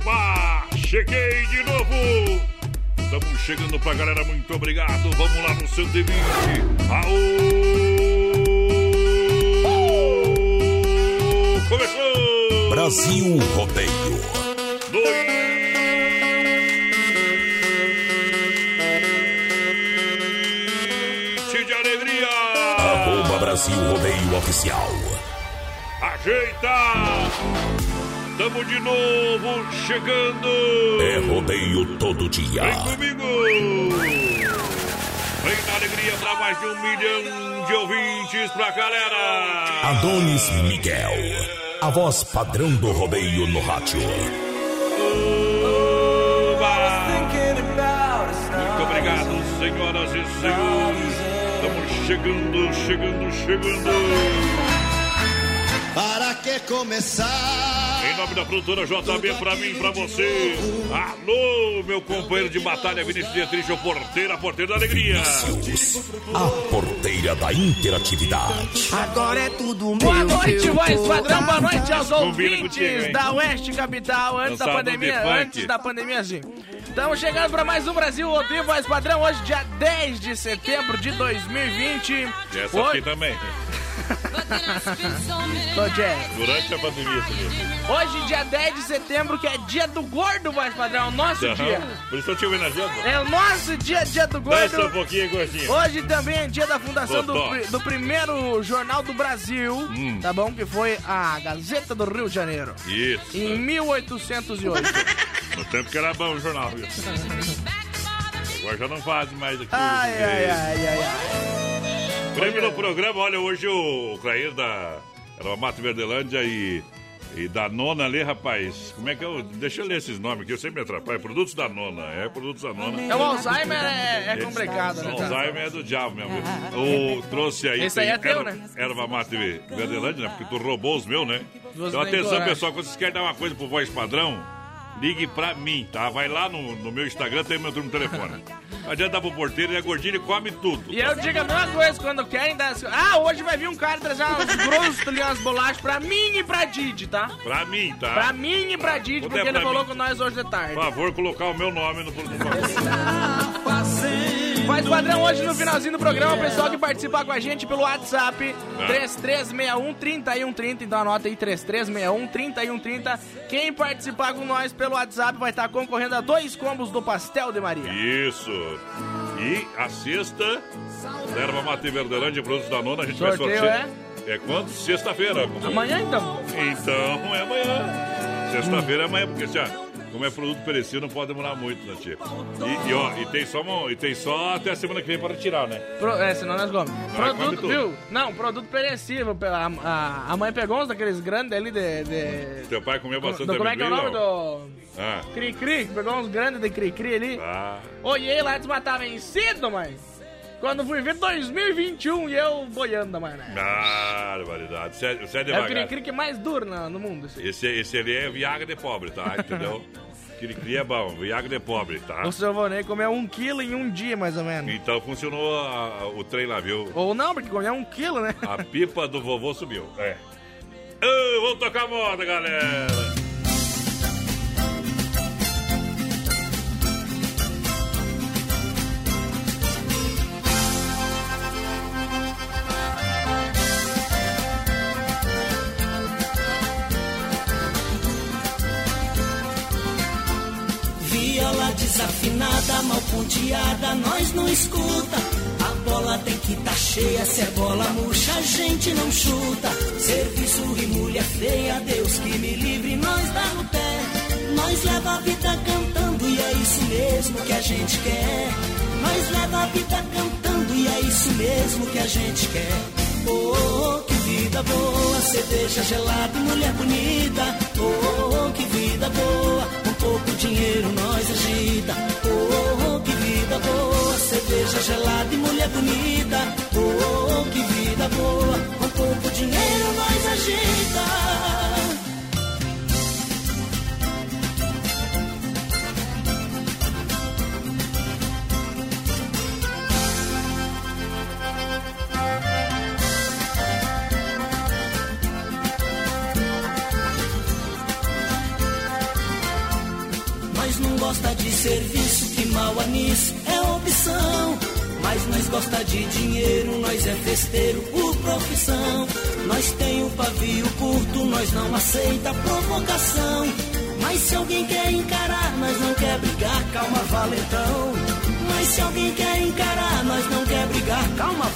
Oba! Cheguei de novo! Estamos chegando pra galera, muito obrigado. Vamos lá no 120. Aô! Começou! Brasil Rodeio. Arroba Brasil Rodeio Oficial. Ajeita! Tamo de novo chegando! É rodeio todo dia. Vem comigo! Vem na alegria pra mais de um milhão de ouvintes pra galera! Adonis Miguel. A voz padrão do rodeio no rádio. Muito obrigado, senhoras e senhores. Estamos chegando, chegando, chegando. Para que começar? Em nome da produtora JB, pra mim, pra você. Alô, meu companheiro de batalha, Vinícius Dietrich, o porteiro, a porteira da alegria. A porteira da interatividade. Agora é tudo meu. Boa noite, voz padrão. Boa noite aos Combina ouvintes contigo, da Oeste Capital. Antes da pandemia, antes da pandemia, sim. Estamos chegando para mais um Brasil Odeio Voz Padrão. Hoje, dia 10 de setembro de 2020. E essa aqui também. Durante a pandemia também. Hoje, dia 10 de setembro, que é dia do gordo, voz padrão. É o nosso Aham. dia. Por isso eu te homenageando. É o nosso dia, dia do Dança um gordo. pouquinho gordinho. Hoje também é dia da fundação do, pri- do primeiro jornal do Brasil, Hum. tá bom? Que foi a Gazeta do Rio de Janeiro. Isso. Em 1808. No tempo que era bom o jornal, viu? Agora já não faz mais aqui. Ai, ai, ai, ai, ai. Prêmio no programa, olha, hoje o Clair da era Mato Verdelândia e, e da nona ali, rapaz. Como é que eu. Deixa eu ler esses nomes aqui, eu sempre me atrapalho. Produtos da nona, é produtos da nona. É o Alzheimer é, é complicado, né, cara? Alzheimer é do diabo mesmo. viu? O, trouxe aí. Esse aí é teu, erva- né? Erva mate Verdelândia, né? Porque tu roubou os meus, né? Duas Então atenção, pessoal, quando vocês querem dar uma coisa pro voz padrão, ligue pra mim, tá? Vai lá no, no meu Instagram, tem meu número de telefone. Não adianta dar pro porteiro, ele é gordinho e come tudo. E eu digo a mesma coisa quando querem dar. Ah, hoje vai vir um cara trazer umas grossos ali, umas bolachas pra mim e pra Didi, tá? Pra mim, tá? Pra mim e pra Didi, Quando porque é ele falou mim? com nós hoje de tarde. Por favor, colocar o meu nome no Faz padrão hoje no finalzinho do programa, o pessoal que participa com a gente pelo WhatsApp, Ah. 3361-3130, então anota aí, 3361-3130. Quem participar com nós pelo WhatsApp vai estar concorrendo a dois combos do Pastel de Maria. Isso. E a sexta, Erva Mate Verdelândia, produtos da nona, a gente vai Sorteio sortear. É quando? Sexta-feira. Amanhã então. Então é amanhã. Sexta-feira é amanhã, porque já, como é produto perecível, não pode demorar muito, né, tia? E, e, ó, e tem, só e tem só até a semana que vem para tirar, né? Pro, é, senão nós come Produto, viu? Não, produto perecível. A, a, a mãe pegou uns daqueles grandes ali de. de Teu pai comeu bastante do, como é que é o nome do. Ah, Cri-cri, pegou uns grandes de cri-cri ali. ah. Olhei lá, desmatava vencido, mãe. Quando fui ver 2021 e eu boiando da maionese. Barbaridade. Você é, você é É o devagar. cri-cri que mais dura no, no mundo. Esse. Esse, esse ali é Viagra de pobre, tá? Entendeu? Cri-cri é bom, Viagra de pobre, tá? O seu Vonei comeu um quilo em um dia, mais ou menos. Então funcionou a- a- o trem lá, viu? Ou não, porque comeu um quilo, né? A pipa do vovô subiu. É. Ô, vamos tocar moda, galera! Desafinada, mal ponteada, nós não escuta. A bola tem que tá cheia, se é bola murcha, a gente não chuta. Serviço e mulher feia, Deus que me livre, nós dá no pé. Nós leva a vida cantando e é isso mesmo que a gente quer. Nós leva a vida cantando e é isso mesmo que a gente quer. Oh, que vida boa, cerveja gelada e mulher bonita. Oh, que vida boa, pouco dinheiro nós agita. Oh, que vida boa, cerveja gelada e mulher bonita. Oh, que vida boa, um pouco dinheiro nós agita. Gosta de serviço, que mal anis é opção. Mas nós gosta de dinheiro, nós é festeiro por profissão. Nós tem o pavio curto, nós não aceita provocação. Mas se alguém quer encarar, nós não quer brigar, calma, valentão. Mas se alguém quer encarar, nós não quer brigar, calma,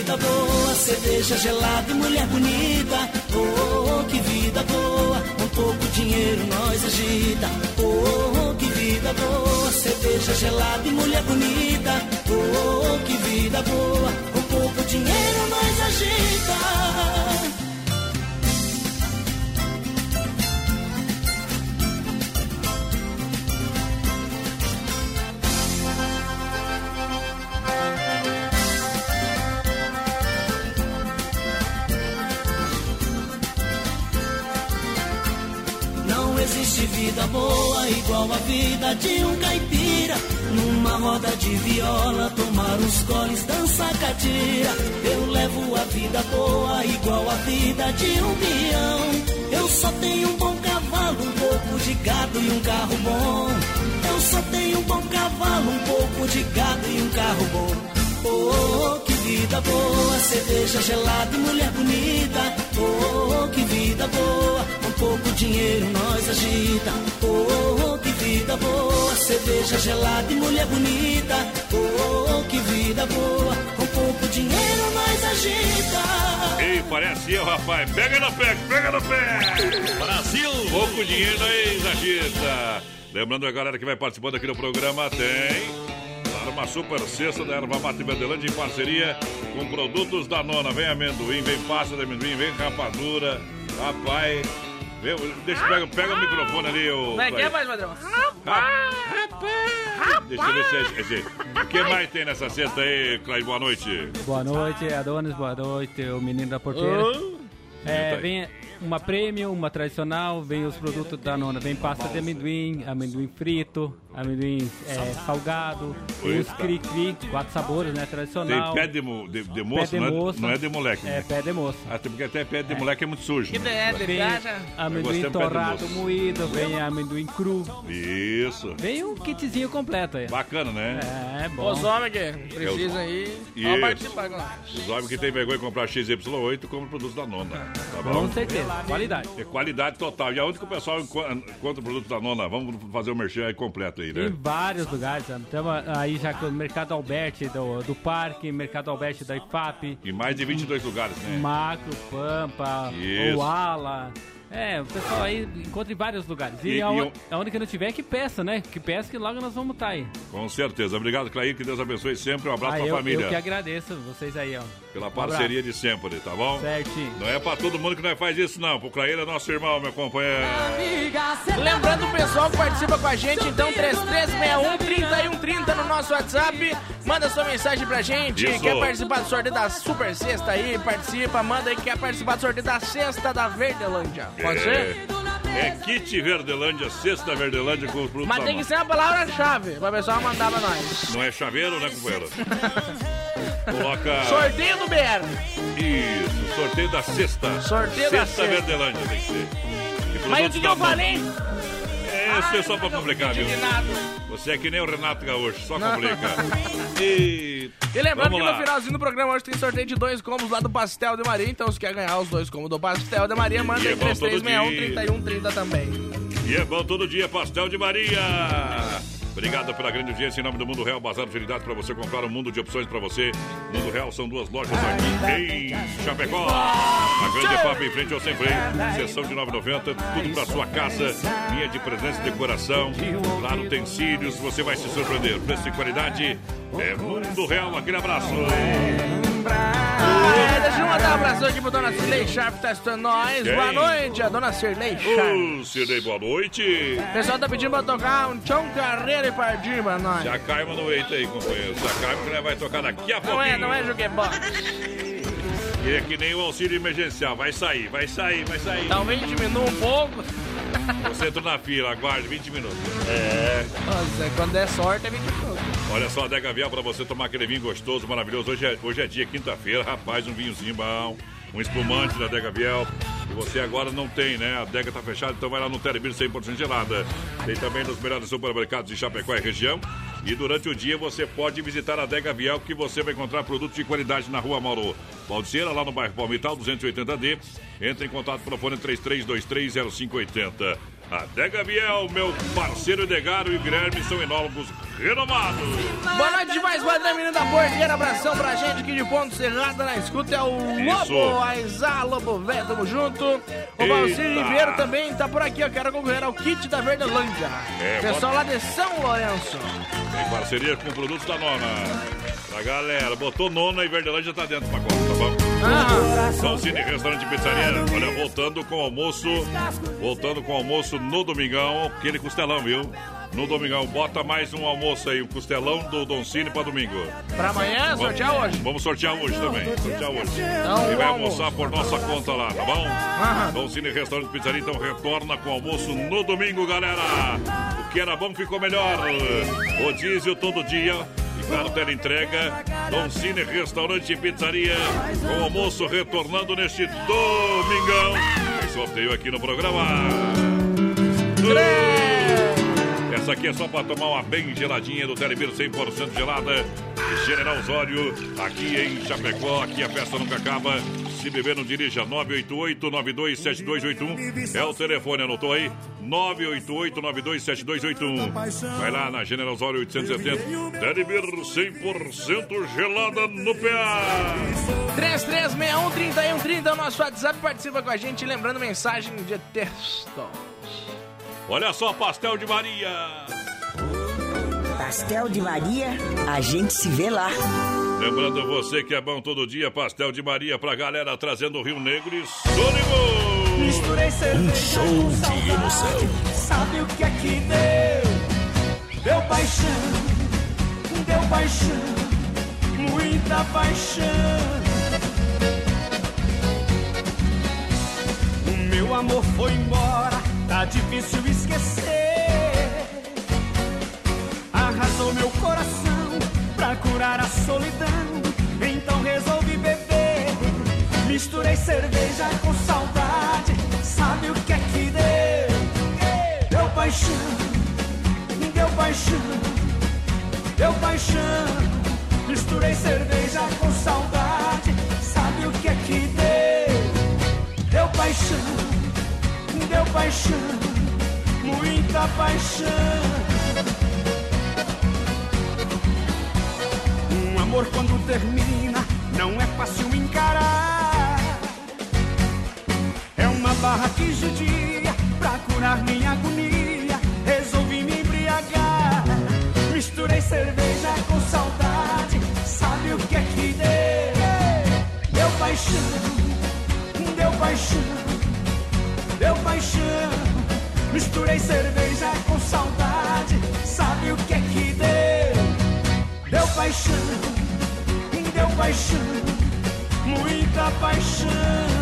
vida boa, cerveja gelada e mulher bonita. Oh, que vida boa, um pouco dinheiro nós agita. Oh, que vida boa, cerveja gelada e mulher bonita. Oh, que vida boa, um pouco dinheiro nós agita. Vida boa igual a vida de um caipira. Numa roda de viola, tomar uns goles, dançar catira. Eu levo a vida boa igual a vida de um peão. Eu só tenho um bom cavalo, um pouco de gado e um carro bom. Eu só tenho um bom cavalo, um pouco de gado e um carro bom. Oh, que vida boa, cerveja gelada e mulher bonita. Oh, que vida boa, pouco dinheiro nós agita. Oh, que vida boa, cerveja gelada e mulher bonita. Oh, que vida boa, um pouco dinheiro nós agita. Ei, parece eu, rapaz. Pega no pé, pega no pé. Brasil. Pouco dinheiro aí, agita. Lembrando a galera que vai participando aqui do programa, tem... Uma super cesta da Erva Mate Verdelândia em parceria com produtos da Nona. Vem amendoim, vem pasta de amendoim, vem rapadura. Rapaz, deixa, pega, pega o microfone ali, ô... Como é que é, mais padrão? Deixa eu ver se é esse. O que mais tem nessa cesta aí, Clay? Boa noite. Boa noite, Adonis, boa noite, o menino da porteira. É, vem uma premium, uma tradicional, vem os produtos da nona, vem pasta de amendoim, amendoim frito, amendoim é, salgado, tem os cri-cri, quatro sabores, né, Tem tradicional. pé de, mo- de, de moço, Pé de não, é, moça. não é de moleque. É, né? pé de moça. Até porque até pé de moleque é muito sujo. Que né? é, de Vem viaja. amendoim torrado moça. moído, vem amendoim cru. Isso. Vem um kitzinho completo aí. Bacana, né? É, bom. Os homens que precisam aí, participar com nós. Os homens que tem vergonha de comprar XY8 compram produtos da nona. Tá bom? Com certeza, qualidade. É qualidade total. E aonde que o pessoal enco- encontra o produto da nona? Vamos fazer o merchan aí completo aí, né? vários lugares, estamos aí já com o Mercado Alberti do, do Parque, Mercado Alberti da IFAP, Em mais de 22 lugares, né? Macro, Pampa, Isso. Oala, É, o pessoal aí encontra em vários lugares. E, E- a, e eu- aonde que não tiver, que peça, né? Que peça que logo nós vamos estar aí. Com certeza. Obrigado, Clair. Que Deus abençoe sempre. Um abraço Ah, pra eu, família. eu que agradeço vocês aí, ó. Pela Um parceria de sempre, tá bom? Certinho. Não é pra todo mundo que nós faz isso, não. Pro Clair é nosso irmão, meu companheiro. Lembrando o pessoal que participa com a gente, então 3361-3130 no nosso WhatsApp. Manda sua mensagem pra gente. Isso. Quer participar do sorteio da Super Sexta aí? Participa, manda aí que quer participar do sorteio da Sexta da Verdelândia. Pode ser? É Kit Verdelândia, Sexta Verdelândia com os produtos Mas tem que ser a palavra-chave pra pessoal mandar pra nós. Não é chaveiro, né, companheiro? Coloca. Sorteio do BR. Isso, sorteio da sexta. Sorteio da sexta. sexta. Verdelândia tem que ser. Mas o que, que eu falei? É, isso é só pra complicar, viu? Você é que nem o Renato Gaúcho, só complica. E, E lembrando que no finalzinho do programa hoje tem sorteio de dois combos lá do Pastel de Maria. Então, se quer ganhar os dois combos do Pastel de Maria, manda E é aí bom todo 3361-3130 também. E é bom todo dia, Pastel de Maria. Obrigado pela grande audiência em nome do Mundo Real, Bazar de Utilidades para você comprar um mundo de opções para você. Mundo Real são duas lojas aqui em Chapecó. A grande FAP em frente ao Sem Freio. Sessão de 9,90. Tudo para sua casa. Linha de presença e decoração. Claro, utensílios. Você vai se surpreender. Preço e qualidade. É Mundo Real. Aquele abraço. Eu mandar um abraço aqui pro Dona Cirlei Sharp, tá estudando nós. Quem? Boa noite, a Dona Cirlei Sharp. Ô, Cirlei, boa noite. O pessoal tá pedindo pra tocar um Tchão Carreira e Pardir pra nós. Já caima no eito aí, companheiro. Já caima que nós vai tocar daqui a pouquinho. Não é, não é Juquebox. E é que nem o auxílio emergencial. Vai sair, vai sair, vai sair. Talvez diminua um pouco. Você entra na fila, aguarde 20 minutos. É. Nossa, quando der sorte é 20 minutos. Olha só, Adega Vial pra você tomar aquele vinho gostoso, maravilhoso. Hoje é, hoje é dia, quinta-feira, rapaz, um vinhozinho bom. Um espumante da Adega Viel. E você agora não tem, né? A adega tá fechada, então vai lá no Telebir 100% gelada. Tem também nos melhores supermercados de Chapecó e região. E durante o dia você pode visitar a Adega Viel, que você vai encontrar produtos de qualidade na rua Mauro Baldiceira, lá no bairro Palmital, 280D. Entre em contato pelo fone 33230580. Adega Viel, meu parceiro Edegaro e Guilherme são enólogos renomados. Boa noite demais, padrão, menino da porteira. Abração pra gente aqui de Ponto Cerrado na escuta. É o Isso. Lobo, Aizá, Lobo Velho, tamo junto. O Valcir. Ribeiro também tá por aqui. Eu quero concorrer ao kit da Verdelândia. É, Pessoal lá de São Lourenço. Em parceria com produtos da Nona. Pra galera, botou Nona e Verdelândia tá dentro do pacote, tá bom? Ah, Salcine Restaurante e Pizzaria. Olha, voltando com o almoço. Voltando com o almoço no domingão. Aquele costelão, viu? No domingão. Bota mais um almoço aí, um costelão do Don Cine pra domingo. pra amanhã, sortear Vamos- hoje. Vamos sortear hoje também. Sortear hoje. Então, E vai o almoçar por nossa conta lá, tá bom? Aham. Dom Cine Restaurante Pizzaria, então retorna com almoço no domingo, galera. O que era bom ficou melhor. Rodízio todo dia. E claro, tela entrega. Dom Cine Restaurante e Pizzaria. Com almoço retornando neste domingão. Tem sorteio aqui no programa. Essa aqui é só para tomar uma bem geladinha do Telebir 100% gelada. General Osório, aqui em Chapecó. Aqui a festa nunca acaba. Se beber, não dirija. 988-927281 é o telefone, anotou aí? 988-927281. Vai lá na General Osório 870. Telebir 100% gelada no PA. 3361-3130 é o nosso WhatsApp. Participa com a gente. Lembrando mensagem de texto. Olha só, pastel de Maria. Pastel de Maria, a gente se vê lá. Lembrando você que é bom todo dia, pastel de Maria pra galera trazendo o Rio Negro e Sônico. Misturei cerveja show de emoção. Sabe o que é que deu? Deu paixão, deu paixão, muita paixão. O meu amor foi embora, tá difícil esquecer. Arrasou meu coração pra curar a solidão. Então resolvi beber. Misturei cerveja com saudade. Sabe o que é que deu? Deu paixão, deu paixão, deu paixão. Misturei cerveja com saudade. Paixão, muita paixão. Um amor quando termina não é fácil encarar. É uma farra que judia pra curar minha agonia. Resolvi me embriagar. Misturei cerveja com saudade. Sabe o que é que deu? Deu paixão, deu paixão, deu paixão. Misturei cerveja com saudade. Sabe o que é que deu? Deu paixão, deu paixão, muita paixão.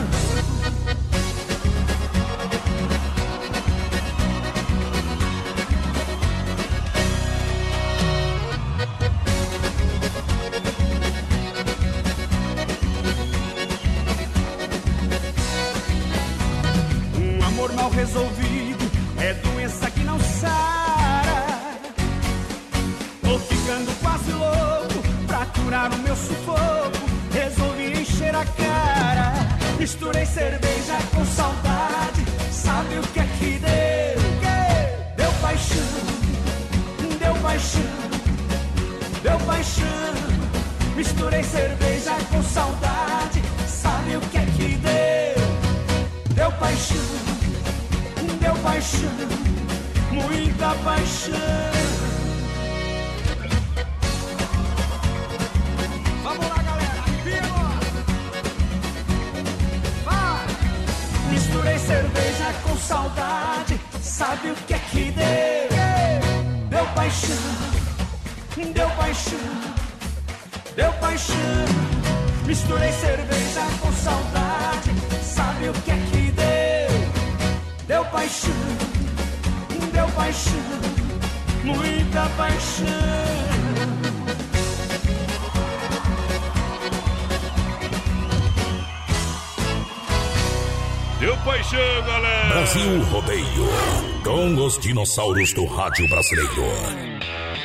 Com os dinossauros do rádio brasileiro.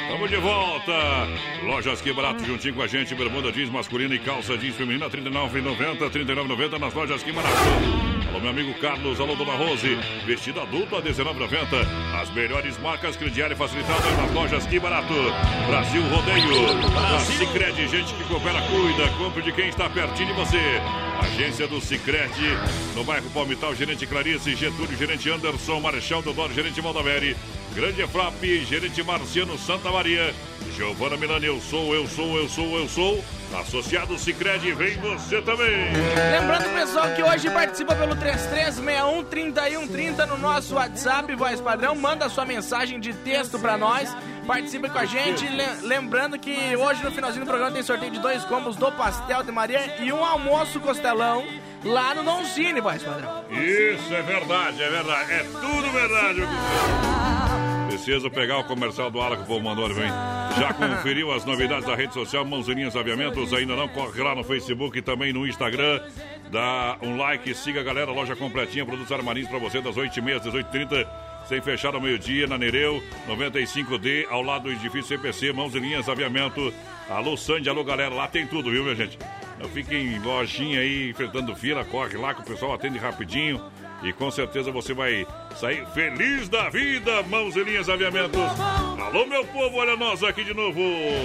Estamos de volta. Lojas Que Barato juntinho com a gente. Bermuda jeans masculina e calça jeans feminina. R$ 39,90. R$ 39,90 nas lojas Que Barato. Alô, meu amigo Carlos. Alô, dona Rose. Vestido adulto a R$ 19,90. As melhores marcas crediário facilitadas nas lojas Que Barato. Brasil Rodeio. A Cicred, gente que coopera, cuida. Compre de quem está pertinho de você. Agência do Cicred. No bairro Palmital, gerente Clarice. Getúlio, gerente Anderson. Marechal Deodoro, gerente Valdaveri. Grande FRAP, gerente Marciano Santa Maria. Giovana Milani, eu sou, eu sou, eu sou, eu sou. Associado Cicred, vem você também. Lembrando, pessoal, que hoje participa pelo 33613130 no nosso WhatsApp, voz padrão. Manda sua mensagem de texto pra nós. Participe com a gente. Lembrando que hoje no finalzinho do programa tem sorteio de dois combos do Pastel de Maria e um almoço costelão lá no Non Cine, voz padrão. Isso é verdade, é verdade. É tudo verdade. Precisa pegar o comercial do Ala que o povo mandou, vem. Já conferiu as novidades da rede social Mãozinhas Aviamentos? Ainda não? Corre lá no Facebook e também no Instagram. Dá um like, siga a galera, loja completinha, produtos armarinhos para você das 8h30 às 18h30 sem fechar ao meio-dia, na Nereu, 95D, ao lado do edifício CPC, mãos linhas, aviamento. Alô, Sandy, alô, galera, lá tem tudo, viu, minha gente? Fiquem em lojinha aí, enfrentando fila, corre lá que o pessoal atende rapidinho. E com certeza você vai sair feliz da vida, mãos e linhas aviamentos. Alô, meu povo, olha nós aqui de novo.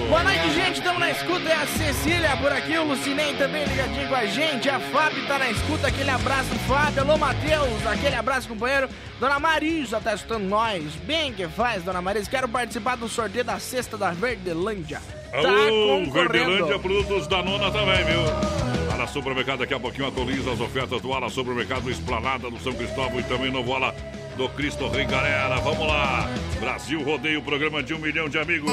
Boa noite, gente. Estamos na escuta. É a Cecília por aqui, o Lucinei também ligadinho com a gente. A Fábio tá na escuta. Aquele abraço, Fábio. Alô, Matheus. Aquele abraço, companheiro. Dona Marisa tá escutando nós. Bem que faz, Dona Marisa. Quero participar do sorteio da cesta da Verdelândia. Tá Alô, Verdelândia, produtos da nona também, viu? Supermercado, daqui a pouquinho atualiza as ofertas do Ala Supermercado Esplanada do São Cristóvão e também novo Ala do Cristo Rei, galera. Vamos lá! Brasil Rodeio, programa de um milhão de amigos.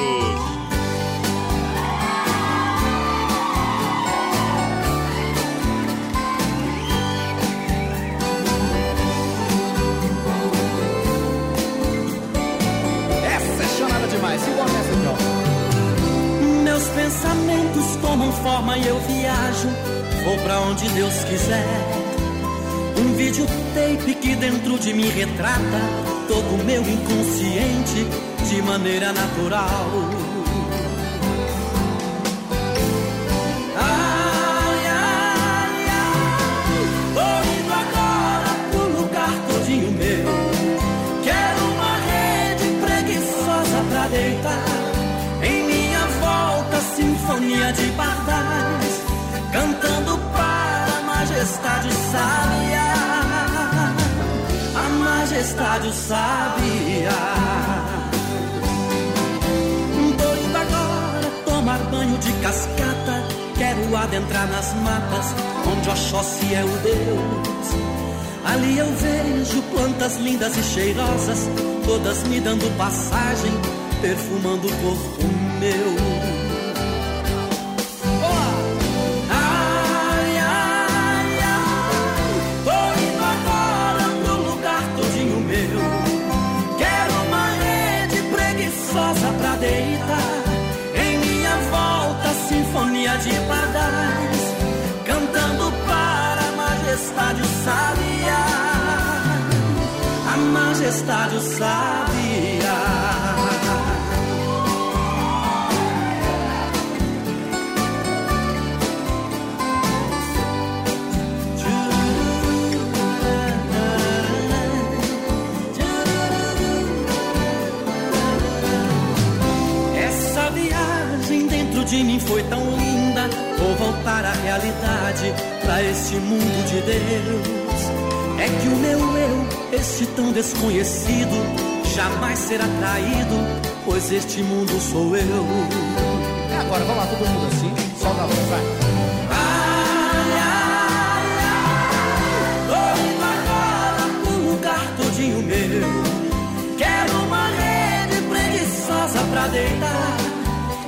Essa é chorada demais, igual essa ó. Meus pensamentos tomam forma e eu viajo, vou pra onde Deus quiser. Um videotape que dentro de mim retrata todo o meu inconsciente de maneira natural. Majestade o sabia. Doido agora tomar banho de cascata. Quero adentrar nas matas onde Oxóssi é o Deus. Ali eu vejo plantas lindas e cheirosas, todas me dando passagem, perfumando o corpo meu. A majestade o sabia. Essa viagem dentro de mim foi tão linda. Vou voltar à realidade, pra esse mundo de Deus. É que o meu eu, esse tão desconhecido, jamais será traído, pois este mundo sou eu. É agora, vamos lá, todo mundo assim. Solta a voz, vai. Todinho meu. Quero uma rede preguiçosa pra deitar.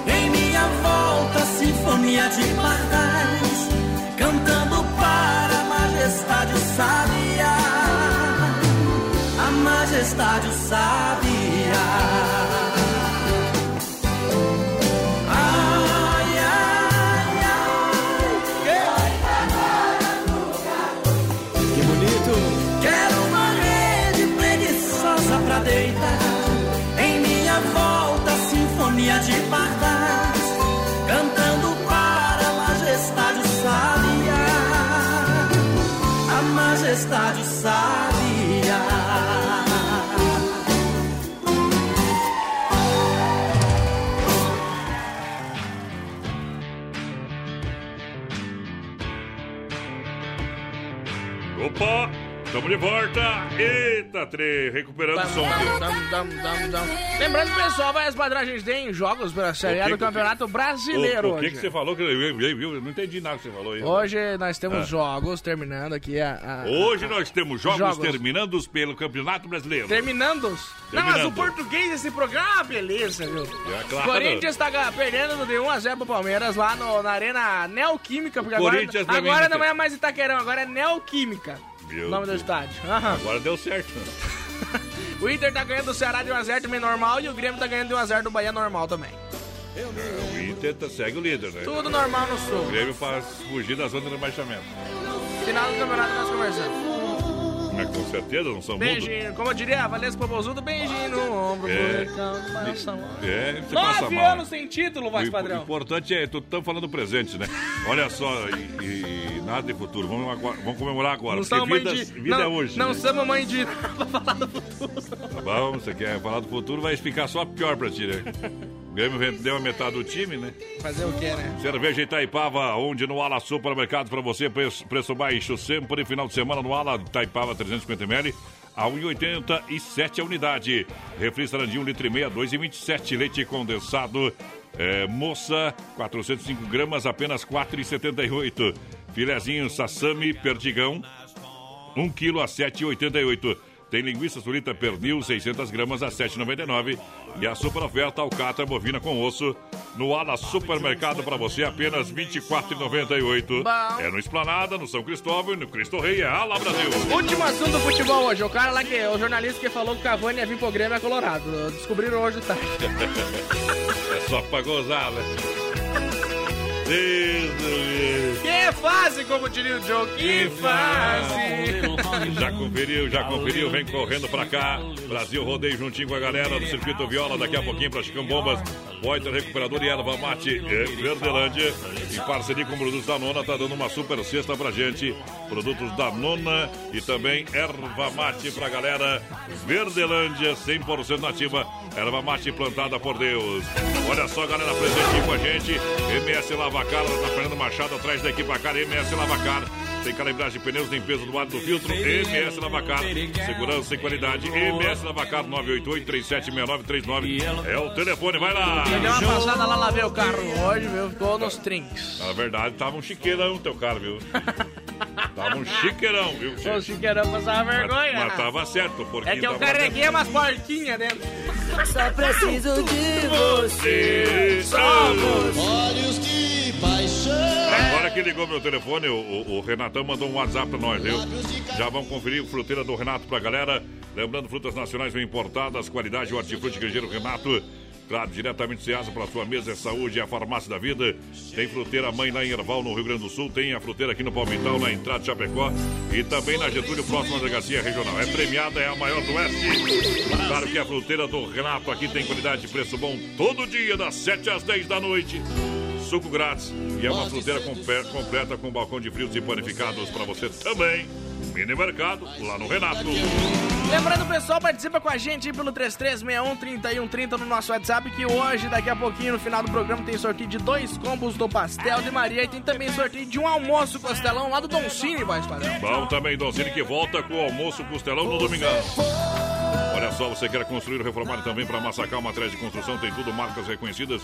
Em minha volta, sinfonia de pardais. Cantando para a majestade o sabia. A Estamos de volta! Eita, tre, recuperando o som. Lembrando, pessoal, várias padragens têm jogos pela Série A do Campeonato Brasileiro O, o que, que você falou? Que eu, não entendi nada que você falou aí. Hoje nós temos Ah. jogos, terminando aqui a... a- Hoje a- nós temos jogos, terminando pelo Campeonato Brasileiro. Terminandos? Não, mas Terminando. o português desse programa é uma beleza, viu? É. Corinthians tá ga- perdendo de 1x0 pro Palmeiras lá na Arena Neoquímica, porque agora, agora não é mais Itaquerão, agora é Neoquímica. Meu o nome do Deus. estádio. Aham. Agora deu certo. O Inter tá ganhando do Ceará de 1x0 também normal e o Grêmio tá ganhando de 1x0 do Bahia normal também. É, o Inter tá- segue o líder, né? Tudo normal no O sul. Grêmio faz fugir da zona de rebaixamento. Final do campeonato nós conversamos. Mas com certeza não são. Beijinho, como eu diria, a Valesca Popozudo, beijinho no ombro. É. É, você Nove anos sem título, O imp- Padrão. importante é, tu estamos falando do presente, né? Olha só, e, e nada de futuro. Vamos, agora- vamos comemorar agora. Não porque vida, de... vida não, é hoje. Não né? somos mãe de... pra falar do futuro. Tá bom, você quer falar do futuro, vai ficar só pior pra ti, né? Grêmio vendeu a metade do time, né? Fazer o quê, né? Cerveja Itaipava, onde no Ala Supermercado para você, preço, preço baixo sempre, final de semana no Ala Itaipava 350ml, a 1,87 a unidade. Refri Sarandinho, 1 litro e meio, a 2,27. Leite condensado, é, moça, 405 gramas, apenas 4,78. Filezinho Sassami Perdigão, 1 quilo a 7,88. Tem linguiça sulita pernil, 600 gramas a 7,99. E a super oferta alcatra bovina com osso no Ala Supermercado para você apenas 24,98. Bom. É no Esplanada, no São Cristóvão e no Cristo Rei. É Ala Brasil. Último assunto do futebol hoje. O cara lá que... O jornalista que falou que o Cavani ia vir pro Grêmio é colorado. Descobriram hoje tá? tarde. É só pra gozar, né? Deus. Que fase, como diria o Joe. Que fase. Já conferiu, já conferiu, vem correndo pra cá. Brasil rodeio juntinho com a galera do Circuito Viola. Daqui a pouquinho pra Chicão Bombas, Poiter Recuperador e Erva Mate é, Verdelândia. Em parceria com produtos da Nona, tá dando uma super cesta pra gente. Produtos da Nona e também Erva Mate pra galera. Verdelândia, 100% nativa. Erva Mate plantada por Deus. Olha só, galera, presente com a gente. MS Lavacar, tá Fernando Machado atrás da equipe Car. MS Lavacar. Tem calibragem de pneus, limpeza do ar do filtro, MS Lavacar. Segurança e qualidade, MS Lavacar 988-376939. É o telefone, vai lá. Eu dei uma passada lá, lavei o carro hoje, viu? Ficou nos trinks. Na verdade, tava um chiqueirão o teu carro, viu? tava um chiqueirão, viu? O chiqueirão passava vergonha. Mas, mas tava certo, porque. É que eu carreguei umas porquinhas dentro. Só preciso de você. Só você. Olhos de paixão. Agora que ligou meu telefone, o, o, o Renatão mandou um WhatsApp pra nós, viu? Já vamos conferir o fruteira do Renato pra galera. Lembrando, frutas nacionais bem importadas, qualidade, hortifruti grangeiro Renato. Claro, diretamente Ceasa para sua mesa é saúde, é a farmácia da vida. Tem fruteira mãe lá em Erval, no Rio Grande do Sul. Tem a fruteira aqui no Palmital, na entrada de Chapecó. E também na Getúlio, próxima delegacia regional. É premiada, é a maior do Oeste. Claro que a fruteira do Renato aqui tem qualidade e preço bom todo dia, das 7 às 10 da noite. Suco grátis. E é uma fruteira completa com balcão de frios e panificados para você também. Mini Mercado, lá no Renato. Lembrando, pessoal, participa com a gente aí pelo 3361-3130 no nosso WhatsApp, que hoje, daqui a pouquinho, no final do programa, tem sorteio de dois combos do Pastel de Maria e tem também sorteio de um almoço costelão lá do Don Cine, voz padrão. Bom também, Doncini, que volta com o almoço costelão no domingão. Olha só, você quer construir ou reformar também para Massacal, materiais de construção, tem tudo, marcas reconhecidas.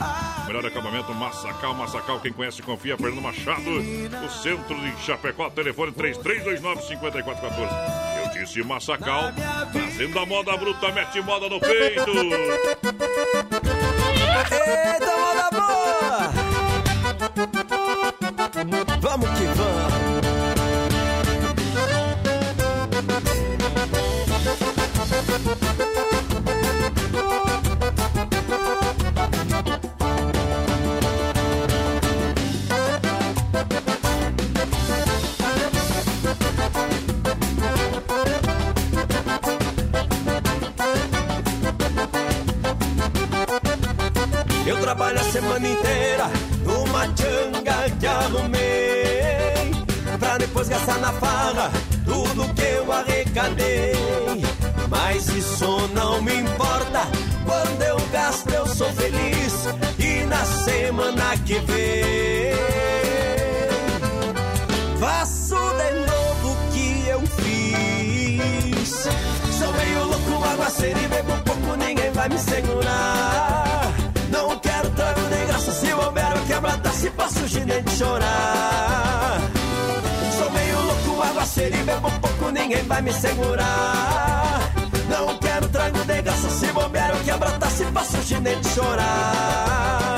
Melhor acabamento, Massacal, Massacal, quem conhece confia, Fernando Machado, o centro de Chapecó, telefone 3329-5414. Eu disse Massacal, trazendo a moda bruta, mete moda no peito. Eu trabalho a semana inteira numa tchanga que arrumei Pra depois gastar na farra tudo que eu arrecadei. Mas isso não me importa Quando eu gasto eu sou feliz E na semana que vem Faço de novo o que eu fiz. Sou meio louco, aguaceiro e bebo pouco Ninguém vai me segurar Não quero trago nem graça Se bobear eu quebro a taça e passo o ginete chorar. Sou meio louco, aguaceiro e bebo pouco Ninguém vai me segurar. Não quero trago de graça Se bobear eu quebro a taça e passo o ginete chorar.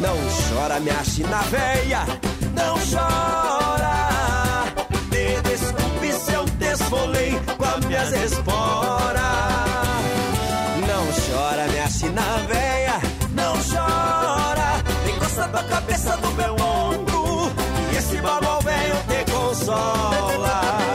Não chora minha china véia Não chora. Me desculpe se eu desfolei Com as minhas esporas cabeça no meu ombro E esse bagual velho te consola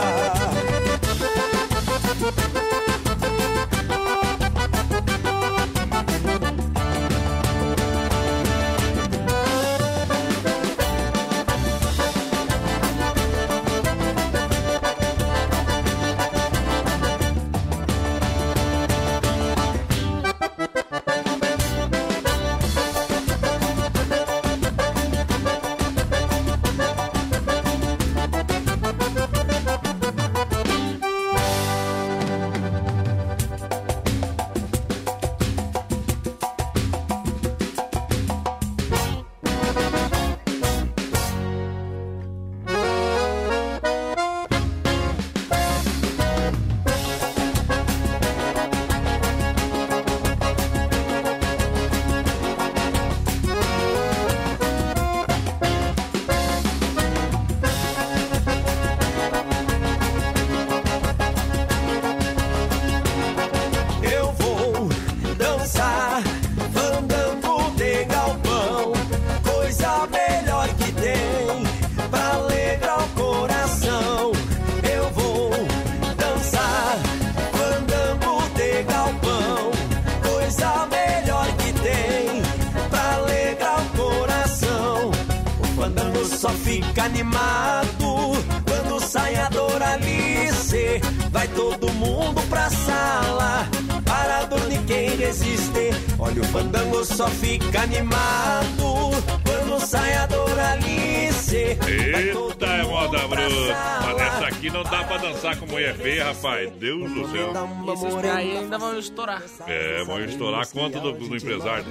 estourar. É, vão estourar a conta do, do empresário.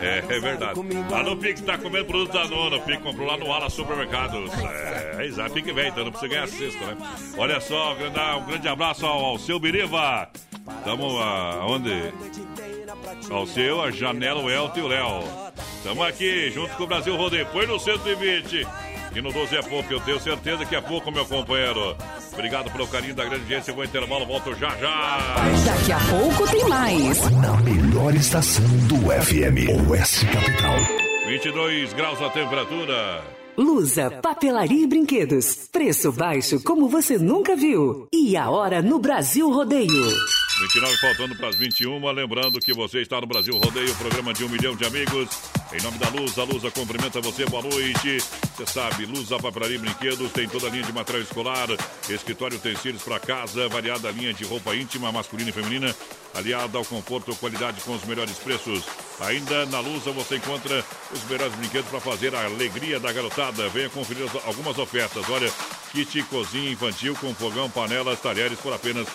É, é verdade. No Pique tá comendo produto da nona. Pique comprou lá no Ala Supermercados. É, é exato. Pique velho, então não precisa ganhar cesta, né? Olha só, um grande, abraço ao, ao seu Biriva. Tamo aonde? Ao seu, a Janela, o Elton e o Léo. Tamo aqui, junto com o Brasil Rodeio. Põe no 120. E no 12 é pouco, eu tenho certeza que é pouco, meu companheiro. Obrigado pelo carinho da grande audiência. Eu vou intervalo, volto já já. Daqui a pouco tem mais. Na melhor estação do FM, Oeste Capital. 22 graus a temperatura. Lusa, papelaria e brinquedos. Preço baixo como você nunca viu. E a hora no Brasil Rodeio. 29 faltando para as 21. Lembrando que você está no Brasil Rodeio, programa de um milhão de amigos. Em nome da Luz, a Lusa cumprimenta você, boa noite. Você sabe, Luz, a papelaria e brinquedos, tem toda a linha de material escolar, escritório, utensílios para casa, variada linha de roupa íntima, masculina e feminina, aliada ao conforto, qualidade com os melhores preços. Ainda na Lusa você encontra os melhores brinquedos para fazer a alegria da garotada. Venha conferir as- algumas ofertas. Olha, kit cozinha infantil com fogão, panelas, talheres por apenas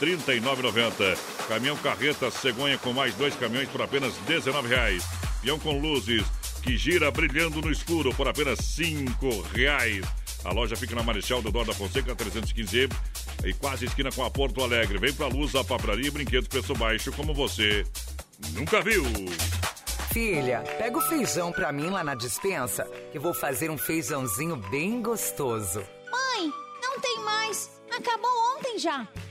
R$ 39,90. Caminhão carreta cegonha com mais dois caminhões por apenas R$ 19,00. Peão com luzes que gira brilhando no escuro por apenas R$ 5,00. A loja fica na Marechal Deodoro da Fonseca 315 e quase esquina com a Porto Alegre. Vem pra luz, a papelaria e brinquedos preço baixo como você nunca viu. Filha, pega o feijão pra mim lá na dispensa, que eu vou fazer um feijãozinho bem gostoso. Mãe, não tem mais. Acabou ontem já.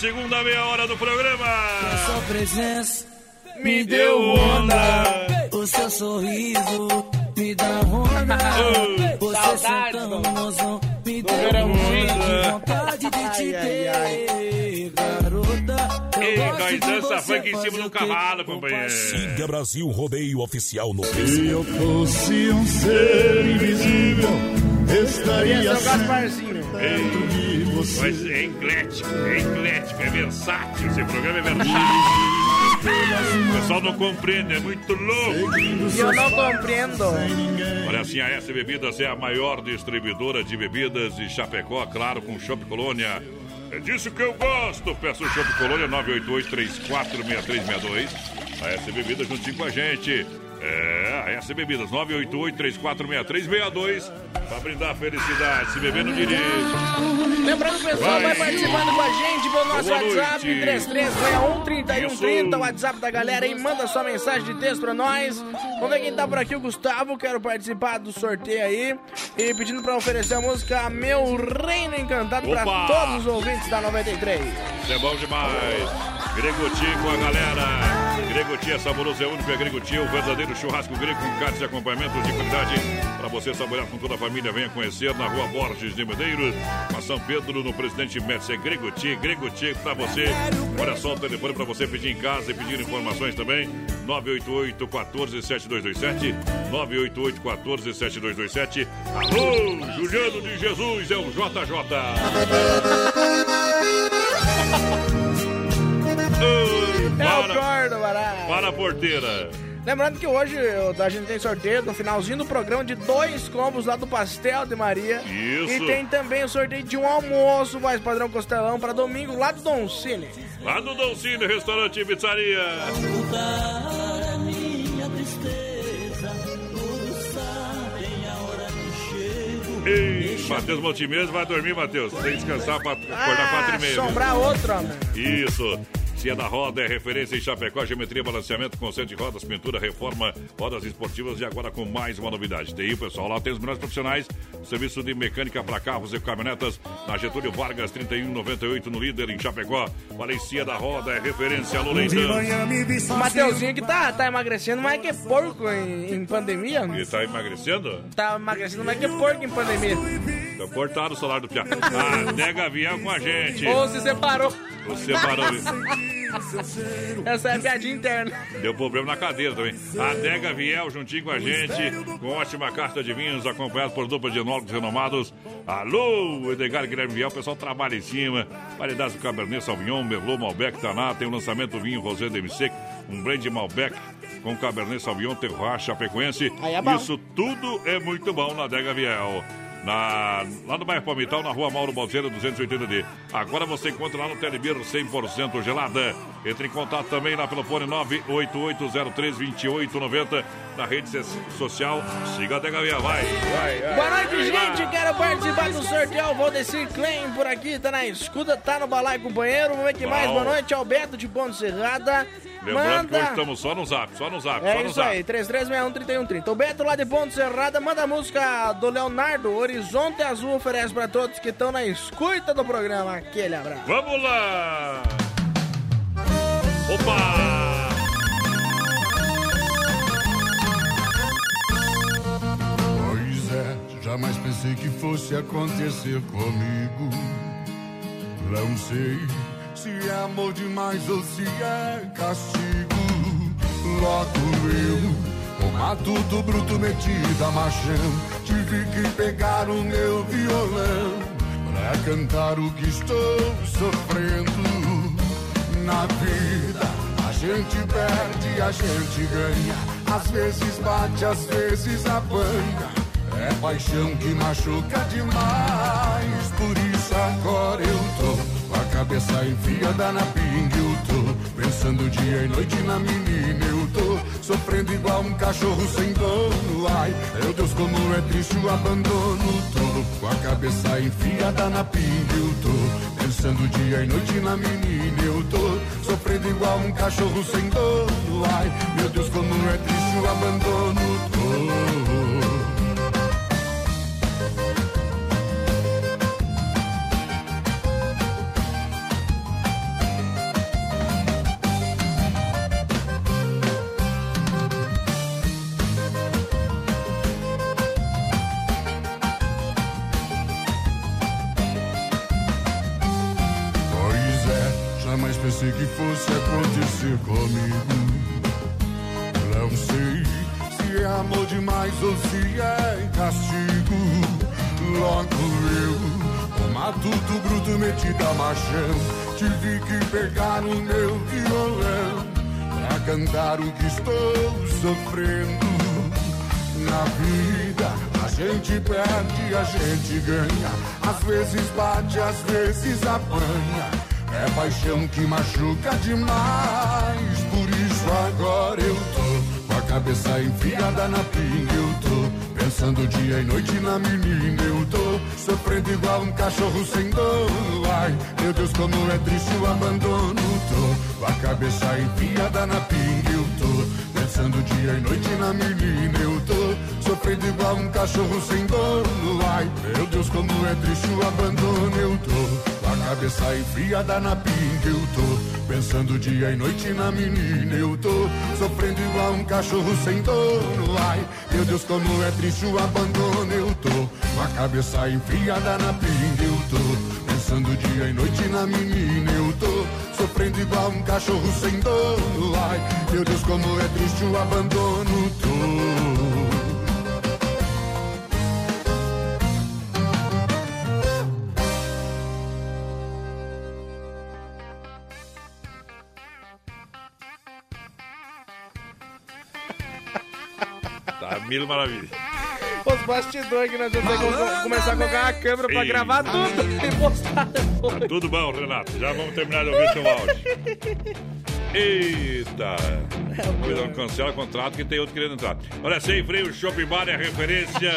segunda meia hora do programa. Sua presença Me deu onda. O seu sorriso me dá onda. Você Saudade, sentando do- mozão me deu onda. Vontade de te ter, garota. Ei, dança você funk em cima do cavalo, companheiro. Siga Brasil Rodeio Oficial no Se eu fosse um ser invisível, estaria é sempre Gasparzinho. perto de você. Mas é eclético, é eclético, é versátil. Esse programa é versátil. O pessoal não compreende, é muito louco. E eu não compreendo. Olha assim, a S Bebidas é a maior distribuidora de bebidas de Chapecó, claro, com Shop Colônia. É disso que eu gosto. Peço o Shop Colônia 988-346362. A S Bebidas juntinho com a gente. É, a S Bebidas 988-346362. Pra brindar felicidade. Se beber, não dirige. Lembrando, pessoal vai, Vai. participando com a gente pelo nosso Boa WhatsApp, noite. 3361-3130, o WhatsApp da galera aí, manda sua mensagem de texto pra nós. Vamos ver quem tá por aqui, o Gustavo, quero participar do sorteio aí. E pedindo pra oferecer a música Meu Reino Encantado pra Opa! todos os ouvintes da 93. Isso é bom demais. Gregoti com a galera. Gregoti é saboroso, é único, é Gregoti, o verdadeiro churrasco grego com carnes e acompanhamentos de qualidade. Para você saborear com toda a família, venha conhecer na rua Borges de Medeiros, na São Pedro, no Presidente Médici. É Gregoti, Gregoti para você. Olha só o telefone para você pedir em casa e pedir informações também. 988 14 7227 988 14 7227 Alô, Juliano de Jesus, é o JJ. É o corno, barato. para a porteira. Lembrando que hoje a gente tem sorteio no finalzinho do programa de dois combos lá do Pastel de Maria. Isso. E tem também o sorteio de um almoço mais padrão costelão para domingo lá do Don Cine. Lá do Dolcine, restaurante e pizzaria. Ei, Matheus Montemesa vai dormir, Matheus. Tem que descansar para acordar quatro e meia. viu? Sombrar outro, homem. Isso. Cia da Roda é referência em Chapecó, geometria, balanceamento, conceito de rodas, pintura, reforma, rodas esportivas e agora com mais uma novidade. Tem o pessoal lá, tem os melhores profissionais, serviço de mecânica para carros e caminhonetas na Getúlio Vargas, 3198 no líder em Chapecó. Valencia da Roda é referência no leitão. O Mateuzinho que tá, tá emagrecendo mais que porco em, em pandemia. Ele tá emagrecendo? Tá emagrecendo mais que porco em pandemia. Tá cortado o salário do Piá. A Dega Viel com a gente. Ou se separou. Ou se separou. Essa é a piadinha interna. Deu problema na cadeira também. A Dega Viel juntinho com a gente, com ótima carta de vinhos, acompanhado por dupla de enólogos renomados. Alô, Edgar Guilherme Viel, o pessoal trabalha em cima. Variedades do Cabernet Sauvignon, Merlot, Malbec, Taná. Tem o lançamento do vinho Rosé Sec, um blend Malbec com Cabernet Sauvignon, Terroir, Chapecoense. é Isso tudo é muito bom na Dega Viel. Na, lá no bairro Palmital, na rua Mauro Balseira, 280D. Agora você encontra lá no Telebir 100% gelada. Entre em contato também lá pelo fone 988032890 na rede social. Siga a Degavia, vai. vai, vai Boa noite, vai, gente. vai. Quero participar do sorteio. Valdecir Klein por aqui, tá na escuta, tá no balai, companheiro. Vamos ver que mais. Boa noite, Alberto de Ponte Serrada. Lembrando que hoje Manda. estamos só no zap, só no zap, só É no isso zap. aí, 3361-3130. O Beto lá de Ponte Serrada manda a música do Leonardo, Horizonte Azul, oferece pra todos que estão na escuta do programa. Aquele abraço. Vamos lá! Opa! Pois é, jamais pensei que fosse acontecer comigo. Não sei se é amor demais ou se é castigo. Logo eu, com matuto bruto metido a machão, tive que pegar o meu violão pra cantar o que estou sofrendo. Na vida, a gente perde, a gente ganha. Às vezes bate, às vezes apanha. É paixão que machuca demais. Por isso agora eu tô a cabeça enfiada na pinga. Eu tô pensando dia e noite na menina. Eu tô sofrendo igual um cachorro sem dono. Ai, meu Deus, como é triste o abandono. Tô com a cabeça enfiada na pinga. Eu tô pensando dia e noite na menina. Eu tô sofrendo igual um cachorro sem dono. Ai, meu Deus, como é triste o abandono. Tô. Matuto bruto metido a machão, tive que pegar o meu violão pra cantar o que estou sofrendo. Na vida, a gente perde, a gente ganha. Às vezes bate, às vezes apanha. É paixão que machuca demais. Por isso agora eu tô com a cabeça enfiada na pinga. Eu tô pensando dia e noite na menina. Eu tô sofrendo igual um cachorro sem dono. Ai, meu Deus, como é triste o abandono. Tô com a cabeça enfiada na pinga. Eu tô Pensando dia e noite na menina eu tô Sofrendo igual um cachorro sem dono Ai, meu Deus, como é triste o abandono Eu tô cabeça enfiada na pinga Eu tô pensando dia e noite na menina Eu tô sofrendo igual um cachorro sem dono. Ai, meu Deus, como é triste o abandono Eu tô com a cabeça enfiada na pinga Eu tô Pensando dia e noite na menina eu tô Sofrendo igual um cachorro sem dono. Ai, meu Deus, como é triste o abandono Tô Mil maravilha. Os bastidores que nós vamos co- começar a colocar a câmera pra Ei. gravar tudo e postar depois. Tá tudo bom, Renato. Já vamos terminar de ouvir seu áudio. Eita! Cuidado, cancela contrato que tem outro querendo entrar. Olha, sem freio, Shopping Bar é referência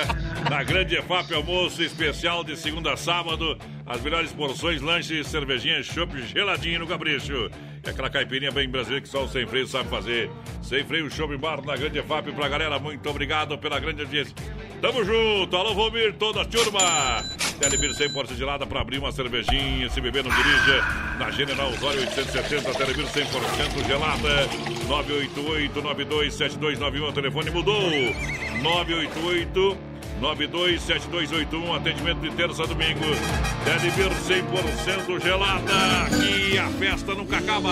na grande EFAP Almoço Especial de segunda a sábado. As melhores porções, lanches, cervejinha, chopp geladinho no capricho. É aquela caipirinha bem brasileira que só o Sem Freio sabe fazer. Sem Freio Shopping Bar na Grande FAP pra galera. Muito obrigado pela grande audiência. Tamo junto. Alô, Vomir, toda a turma. Telebir 100% gelada pra abrir uma cervejinha. Se beber, não dirija. Na General Osório 870, Telebir 100% gelada. 988-927291. O telefone mudou. 988 927281, atendimento de terça a domingo. Telebir 100% gelada. Aqui a festa nunca acaba.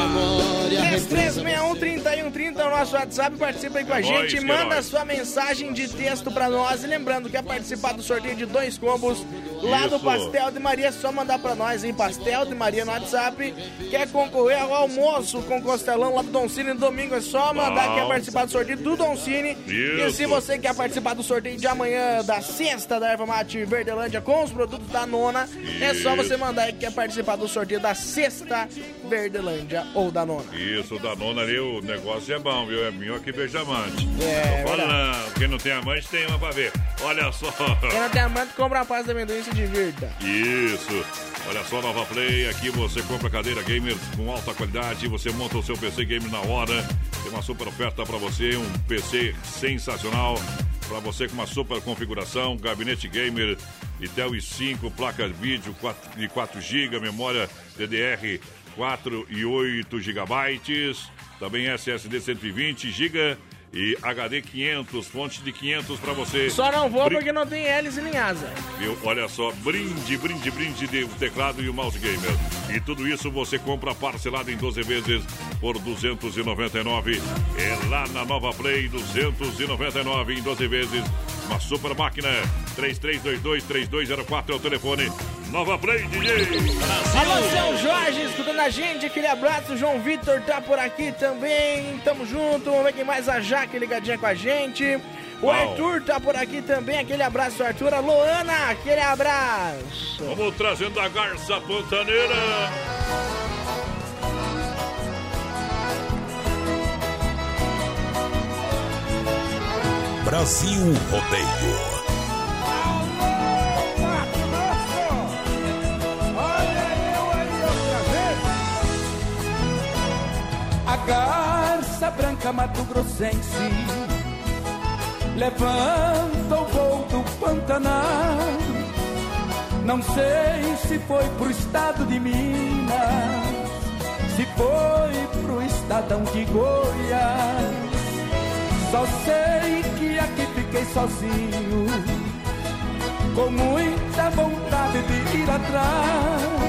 3361-3130 é o nosso WhatsApp. Participa aí com a gente. Nós, manda herói. sua mensagem de texto pra nós. E lembrando que é participar do sorteio de dois combos lá do Isso. Pastel de Maria. É só mandar pra nós em Pastel de Maria no WhatsApp. Quer concorrer ao almoço com costelão lá do Don Cine no domingo? É só mandar Bom. que quer participar do sorteio do Don Cine. E Isso. se você quer participar do sorteio de amanhã da sexta da Erva Mate Verdelândia com os produtos da nona, é só Isso. você mandar aí que quer participar do sorteio da sexta Verdelândia ou da nona. Isso, da nona ali, o negócio é bom, viu? É melhor que beijamante. É, Tô falando, quem não tem amante tem uma pra ver. Olha só. Quem não tem amante, compra a paz de amendoim e se divirta. Isso. Olha só, Nova Play. Aqui você compra cadeira gamer com alta qualidade. Você monta o seu PC gamer na hora. Tem uma super oferta para você. Um PC sensacional. Para você com uma super configuração. Gabinete gamer Intel i5, placa vídeo 4, de 4 GB, memória DDR 4 e 8 GB. Também SSD 120 GB. E HD 500, fonte de 500 para você. Só não vou Bri- porque não tem hélice nem asa. Viu? Olha só, brinde, brinde, brinde de teclado e o mouse gamer. E tudo isso você compra parcelado em 12 vezes por 299. É lá na Nova Play, 299 em 12 vezes. Uma super máquina. 3322-3204 é o telefone. Nova Play, DJ. Alô, seu Jorge, escutando a gente, aquele abraço. João Vitor tá por aqui também. Tamo junto. Vamos ver quem mais. A Jaque ligadinha com a gente. O Uau. Arthur tá por aqui também. Aquele abraço, Arthur. A Loana, aquele abraço. Vamos trazendo a garça pantaneira. Brasil Rodeio. A garça branca Mato Grossense levanta o voo do Pantanal. Não sei se foi pro estado de Minas, se foi pro estadão de Goiás. Só sei que aqui fiquei sozinho, com muita vontade de ir atrás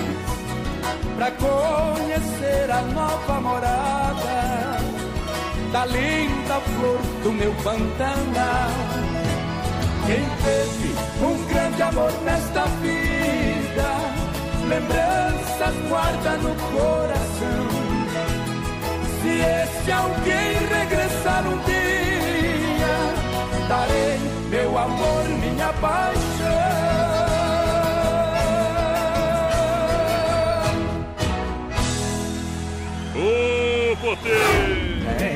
pra conhecer a nova morada da linda flor do meu Pantanal. Quem teve um grande amor nesta vida, lembranças guarda no coração. Se esse alguém regressar um dia, darei meu amor, minha paixão. Ô, potê!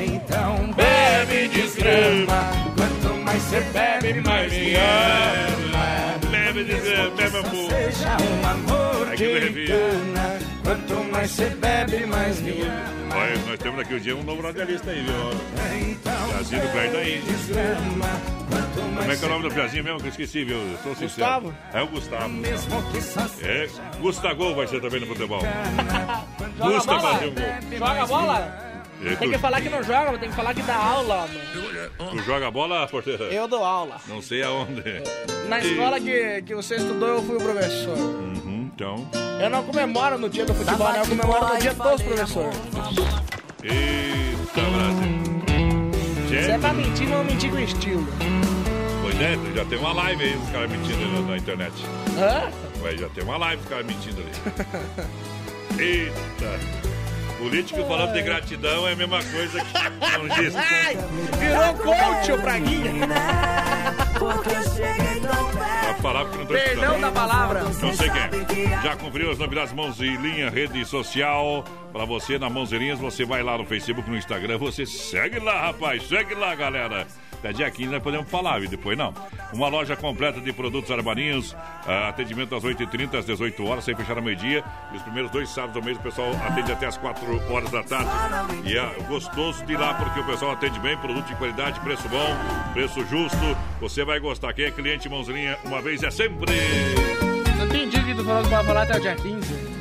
Então bebe desgrama, quanto mais você bebe, mais me ama. Bebe amor. Seja um amor Aqui no de Revista. Quanto mais você bebe, mais me ama. Olha, nós temos aqui o dia um novo radialista aí, viu? Piazinho do Cleide aí. Como é que é o nome do Piazinho mesmo? Que eu esqueci, viu? Eu sou sincero. Gustavo? É o Gustavo. Mesmo que só É, Gustavo vai ser também no futebol. Gusta fazer um gol. Joga bola? E Tem tu, que falar que não joga, mas tem que falar que dá aula, mano. tu joga bola, porteira? Eu dou aula. Não sei aonde. Na escola que, que você estudou, eu fui o professor. Uhum, então. Eu não comemoro no dia do futebol, né? Eu comemoro no dia dos professores. Eita, Brasil. Se é pra mentir, não mentir com estilo. pois é, já tem uma live aí dos caras mentindo na, na internet. Hã? Ué, já tem uma live dos caras mentindo ali. Eita. Político falando de gratidão é a mesma coisa que não diz. Ai, virou coach o Braguinha. Vai falar porque não tô Perdão da palavra. Não sei quem. é. Já conferiu as novidades Mãos e Linha, rede social. Pra você na Mãos e Linhas, você vai lá no Facebook, no Instagram, você segue lá, rapaz. Segue lá, galera. Até dia 15 nós podemos falar, e depois não. Uma loja completa de produtos armarinhos. ah, atendimento às 8h30, às 18 horas, sem fechar ao meio-dia. E os primeiros dois sábados do mês o pessoal atende até às 4 horas da tarde. E é gostoso de ir lá porque o pessoal atende bem, produto de qualidade, preço bom, preço justo. Você vai gostar. Quem é cliente Mãos Linha, uma vez é sempre. Não entendi que tu falou que vai falar até o dia 15.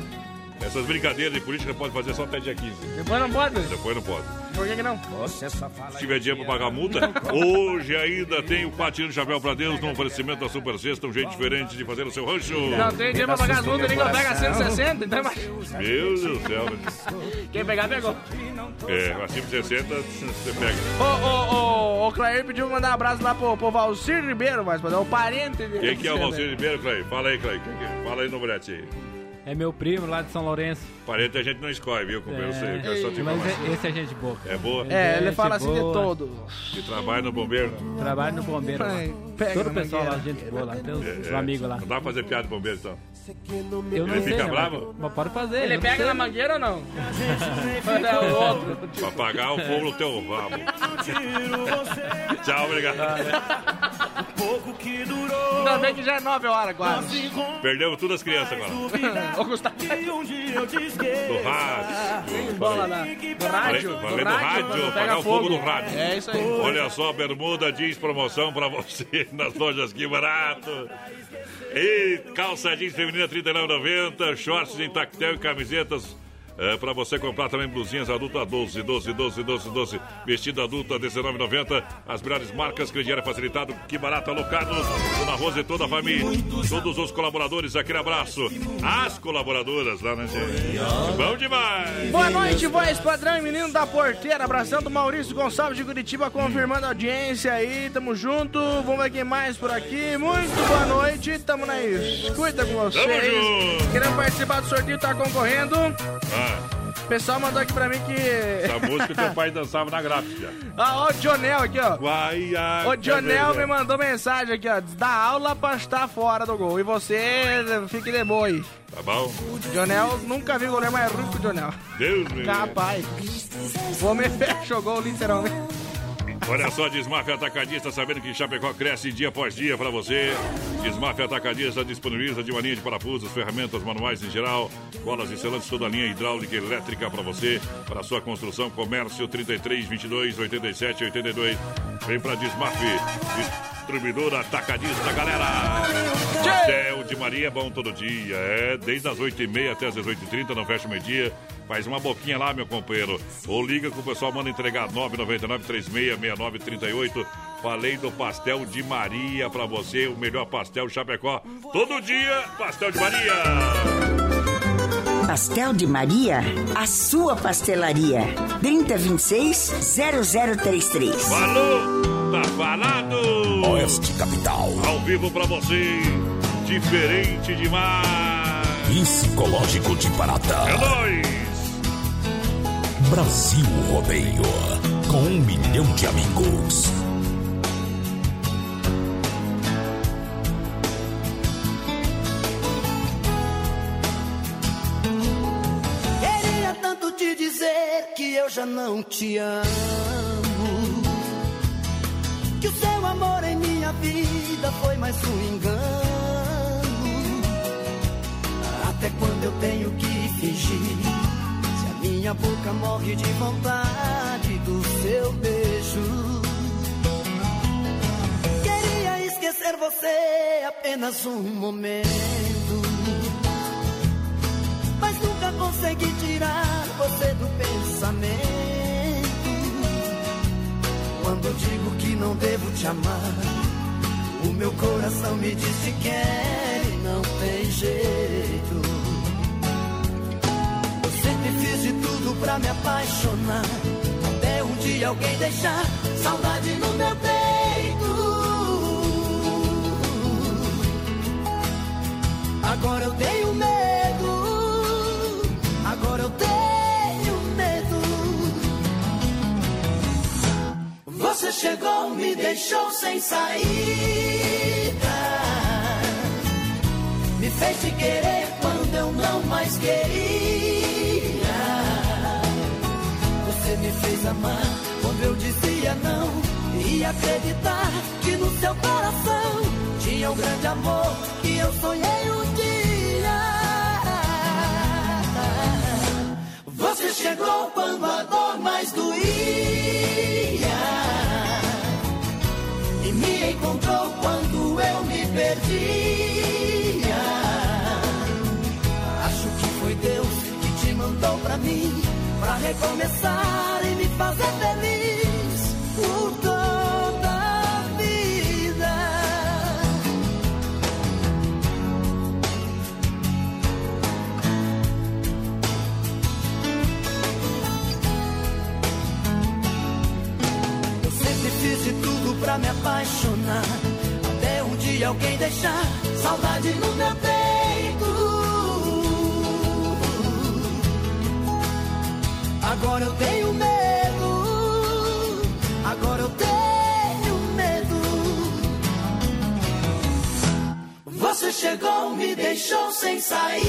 Essas brincadeiras de política pode fazer só até dia 15. Depois não pode? Depois não pode. Por que, que não? Você só fala Se tiver dinheiro pra pagar a multa, hoje ainda tem o Patinho Chapéu pra Deus no oferecimento da Super Sexta, um jeito diferente de fazer o seu rancho. Não tem dinheiro pra pagar as multas, ninguém pega 160, então mas Meu Deus do céu. né? quem pegar, pegou. É, acima de 60, você pega. Ô, ô, ô, o Clair pediu mandar um abraço lá pro, pro Valcir Ribeiro, mas é o parente dele. Quem que é o Valcir Ribeiro, Clay? Fala aí, que é? Fala aí no brete aí. É meu primo lá de São Lourenço. Parente a gente não escolhe, viu? Eu sei, eu quero só te mas é- esse é gente boa. É boa? É, ele Gente fala assim de boa. todo. Que trabalha no bombeiro. Trabalho no bombeiro pega Todo o pessoal lá, gente boa lá. Tem os, os É, amigos lá. Não dá pra fazer piada de bombeiro, então. Eu não Ele sei, fica né, bravo? Mas, mas pode fazer. Ele pega sei. na mangueira ou não? É o outro. Pra apagar o fogo no teu rabo. Tchau, obrigado. Ainda bem que já é 9 horas quase. Perdemos todas as crianças agora. Ô, Gustavo. Do rádio. Bola lá. Do rádio. Falei, do rádio, apagar o fogo do rádio. É isso aí. Olha só, bermuda jeans promoção pra você nas lojas Que Barato. E calça jeans feminina R$ 39,90, shorts em tactel e camisetas. É, para você comprar também blusinhas adulta 12, 12, 12, 12, 12. Vestido adulta 19,90. As melhores marcas, crediário facilitado. Que barato, alô Carlos. Dona Rosa e toda a família. Todos os colaboradores, aquele abraço. As colaboradoras lá, né, gente? Bom demais. Boa noite, voz padrão e menino da porteira. Abração do Maurício Gonçalves de Curitiba, confirmando a audiência aí. Tamo junto. Vamos ver quem mais por aqui. Muito boa noite. Tamo na escuta com vocês. junto. Querendo participar do sorteio, tá concorrendo. Ah, O pessoal mandou aqui pra mim que. essa música teu pai dançava na gráfica. Ah, ó, o Dionel aqui, ó. Vai, a O Dionel me mandou mensagem aqui, ó. Dá aula pra estar fora do gol. E você fique de boa aí. Tá bom? Dionel, nunca vi goleiro mais ruim que o Dionel. Deus me livre. Capaz. O homem fecha o gol, literalmente. Olha só, Desmafia Atacadista, sabendo que Chapecó cresce dia após dia para você. Desmafia Atacadista disponibiliza de uma linha de parafusos, ferramentas manuais em geral, colas e selantes, toda a linha hidráulica e elétrica para você, para sua construção, comércio 33, 22, 87, 82. Vem para Desmaf, distribuidora Atacadista, galera. Pastel de Maria é bom todo dia, é desde as 8h30 até as 18h30, não fecha o meio-dia. Faz uma boquinha lá, meu companheiro. Ou liga que o pessoal manda entregar 999-366938. Falei do pastel de Maria pra você, o melhor pastel Chapecó. Todo dia, pastel de Maria. Pastel de Maria, a sua pastelaria. 3026-0033. Falou, tá falado. Oeste Capital. Ao vivo pra você, diferente demais. Psicológico de Parata. É nóis. Brasil Rodeio. Com um milhão de amigos. Queria tanto te dizer que eu já não te amo. Que o seu amor em minha vida foi mais um engano. até quando eu tenho que fingir? Minha boca morre de vontade do seu beijo. Queria esquecer você apenas um momento. Mas nunca consegui tirar você do pensamento. Quando digo que não devo te amar, o meu coração me diz que quer e não tem jeito. Sempre fiz de tudo pra me apaixonar. Até um dia alguém deixar saudade no meu peito. Agora eu tenho medo. Agora eu tenho medo. Você chegou, me deixou sem saída. Me fez te querer quando eu não mais queria. Fez amar quando eu dizia não. E acreditar que no seu coração tinha um grande amor que eu sonhei um dia. Você chegou quando a dor mais doía e me encontrou quando eu me perdia. Recomeçar e me fazer feliz por toda a vida. Eu sempre fiz de tudo pra me apaixonar. Até um dia alguém deixar saudade no meu peito. Agora eu tenho medo. Agora eu tenho medo. Você chegou, me deixou sem saída.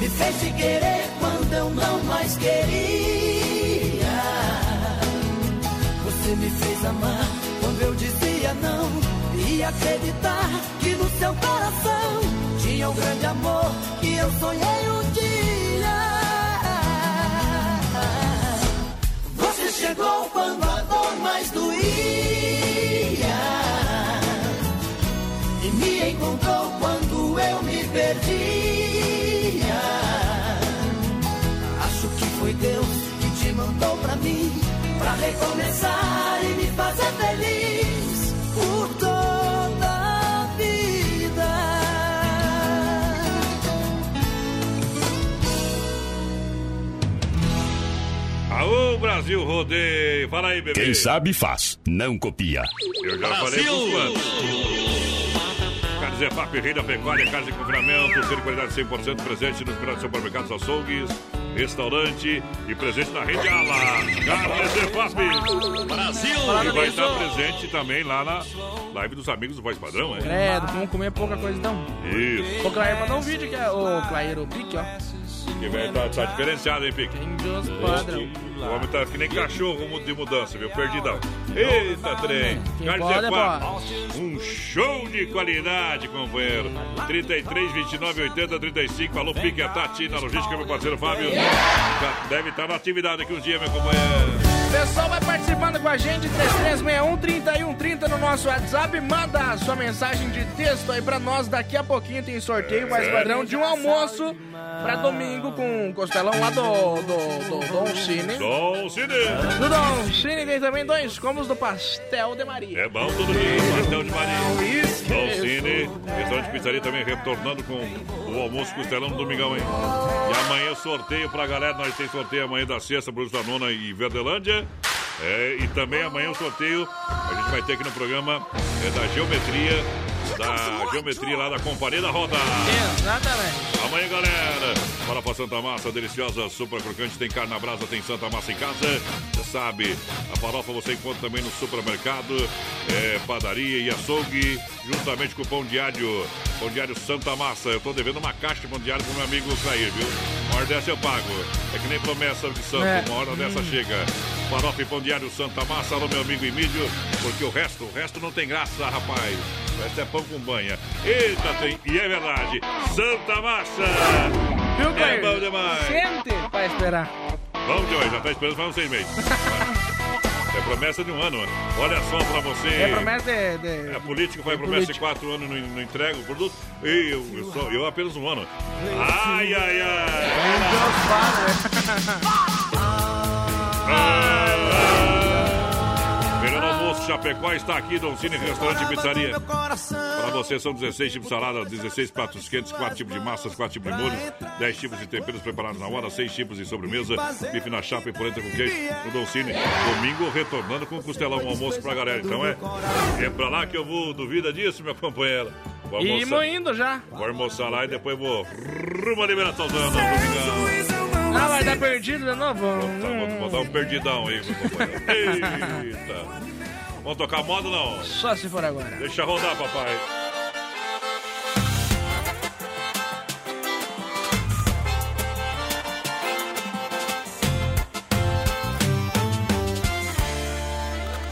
Me fez te querer quando eu não mais queria. Você me fez amar quando eu dizia não. E acreditar que no seu coração tinha um grande amor eu sonhei um dia. Você chegou quando a dor mais doía. E me encontrou quando eu me perdia. Acho que foi Deus que te mandou pra mim, pra recomeçar e me fazer feliz Brasil Rodeio. Fala aí, bebê. Quem sabe faz, não copia. Eu já falei pros quantos. Carnes EFAP, Rei da Pecuária, Carnes de Confinamento, ser de qualidade 100% presente nos grandes supermercados açougues, restaurante e presente na rede Ala. Carnes EFAP. Brasil. E vai estar presente também lá na live dos amigos do Voz Padrão, é? Credo, vamos comer pouca coisa então. Isso. Ô, Clair, mandar um vídeo que é o Clair, o Pique, ó. Que vai tá, tá diferenciado, hein, Pique? O homem tá que nem cachorro de mudança, viu? Perdidão. Eita, trem. Carnes pode, EFAP. Um show de qualidade, companheiro. 33, 29, 80, 35. Alô, Pique, a Tati na logística, meu parceiro Fábio. Deve estar na atividade aqui um dia, meu companheiro. Pessoal, vai participando com a gente, 3361-3130 no nosso WhatsApp. Manda a sua mensagem de texto aí pra nós. Daqui a pouquinho tem sorteio mais padrão de um almoço pra domingo com costelão lá do, do, do Dom Cine. Dom Cine. Do Dom Cine tem também dois combos do Pastel de Maria. É bom todo dia, pastel de Maria. Isso, Dom isso. Cine, restaurante pizzaria também retornando com o almoço costelão no domingão, hein? E amanhã sorteio pra galera, nós tem sorteio amanhã da sexta, Bruce da Nona e Verdelândia. É, e também amanhã o sorteio a gente vai ter aqui no programa é da geometria, da geometria lá da Companhia da Roda. Exatamente. Amanhã, galera. Fala pra Santa Massa, deliciosa, super crocante. Tem carne na brasa, tem Santa Massa em casa. Você sabe, a farofa você encontra também no supermercado, é, padaria e açougue, juntamente com o pão diário. Pão diário Santa Massa. Eu tô devendo uma caixa de pão diário pro meu amigo Clair, viu? Uma hora dessa eu pago. É que nem promessa de santo. É. Uma hora dessa chega. Farofa e pão diário Santa Massa, alô meu amigo Emílio, porque o resto, o resto não tem graça, rapaz. Essa é pão com banha. Eita, tem. E é verdade. Santa Massa. Viu, É bom demais. Sente pra esperar. Vamos demais, já tá esperando faz uns seis meses. É promessa de um ano. Olha só pra você. É promessa de... de... É, político faz promessa de quatro anos não, não entrega o produto. E eu, eu, só, eu apenas um ano. Ai, ai, ai. Ah, Chapecó está aqui, Dom Cine Restaurante e Pizzaria. Para você são 16 tipos de salada, 16 pratos quentes, 4 tipos de massas, 4 tipos de molhos, 10 tipos de temperos preparados na hora, 6 tipos de sobremesa, bife na chapa e polenta com queijo no Dom Cine. Domingo retornando com costelão, um almoço pra galera. Então é, é pra lá que eu vou, duvida disso, minha companheira. Vou E almoçar, indo já. vou almoçar lá e depois vou rumo a Liberação do Domingão. Ah, vai dar perdido de novo? Tá, vou, vou dar um perdidão aí, meu companheiro. Eita. Vamos tocar moda ou não? Só se for agora. Deixa rodar, papai.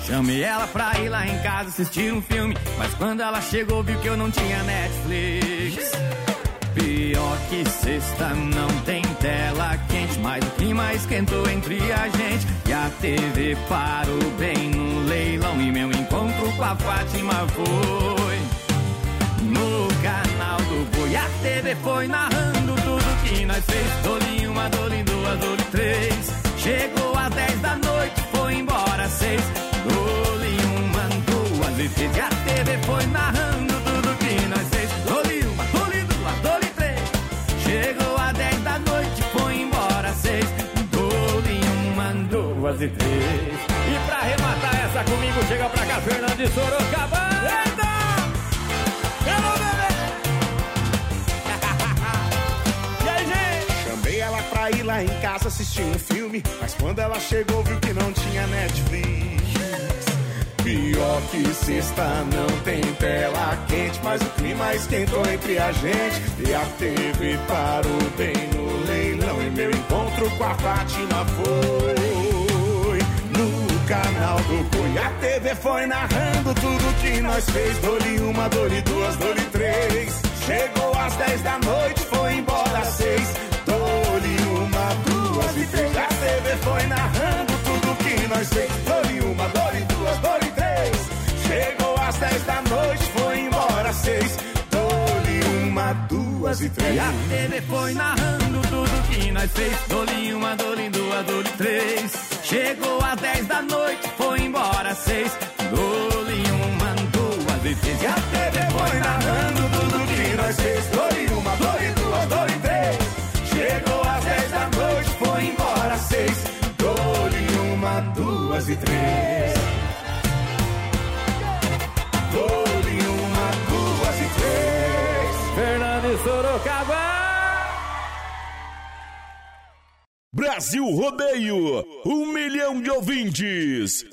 Chamei ela pra ir lá em casa assistir um filme. Mas quando ela chegou, viu que eu não tinha Netflix. Pior que sexta não tem tela quente. Mas o clima esquentou entre a gente. E a TV parou bem no leilão. E meu encontro com a Fátima foi. No canal do Boi, a TV foi narrando tudo que nós fez. Dole uma, dole duas, dole três. Chegou às 10 da noite, foi embora às seis. Dole uma, duas e três. E a TV foi narrando e três. E pra arrematar essa comigo, chega pra cá, Fernando de Sorocaba. Eita! E aí, gente? Chamei ela pra ir lá em casa assistir um filme, mas quando ela chegou viu que não tinha Netflix. Pior que sexta não tem tela quente, mas o clima esquentou entre a gente e a TV parou bem no leilão e meu encontro com a Fátima foi canal do Boi. A TV foi narrando tudo que nós fez, dole uma, dole duas, dole três. Chegou às 10 da noite, foi embora às seis. Dole uma, duas e três. A TV foi narrando tudo que nós fez. Dole uma, dole duas, dole três. Chegou às 10 da noite, foi embora às seis. Dole uma, duas e três. E a TV foi narrando tudo que nós fez. Dole uma, dole duas, dole três. Chegou às 10 da noite, foi embora às seis. Dole uma, duas e três. E a TV foi narrando tudo que nós fez. Dole uma, dole duas, dole três. Chegou às 10 da noite, foi embora às seis. Dole uma, duas e três. Sorocaba. Brasil Rodeio, um milhão de ouvintes.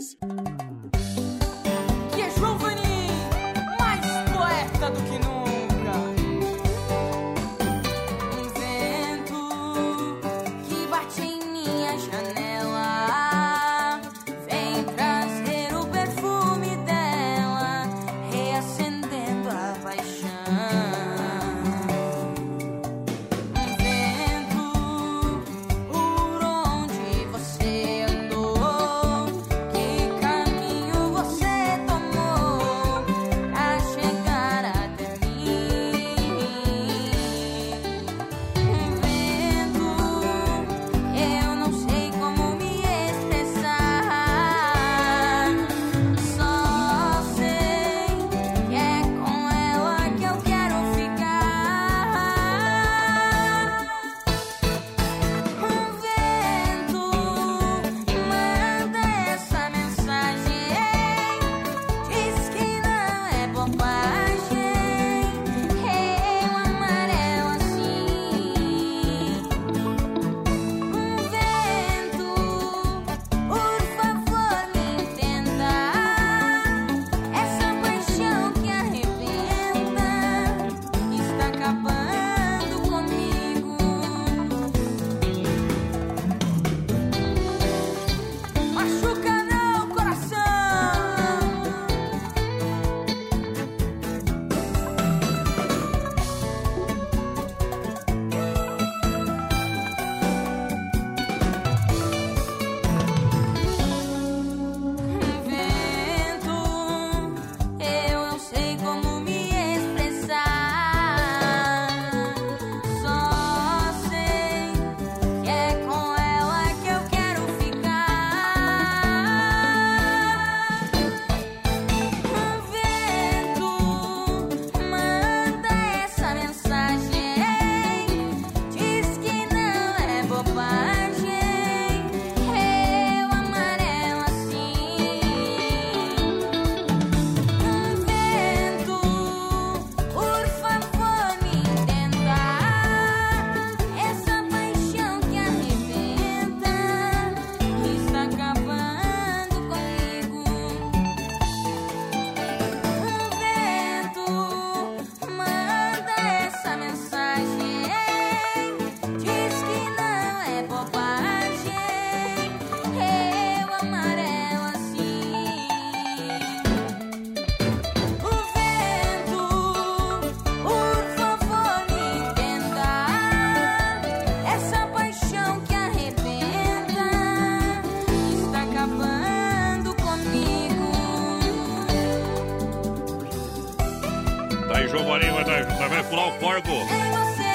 Pular o corgo.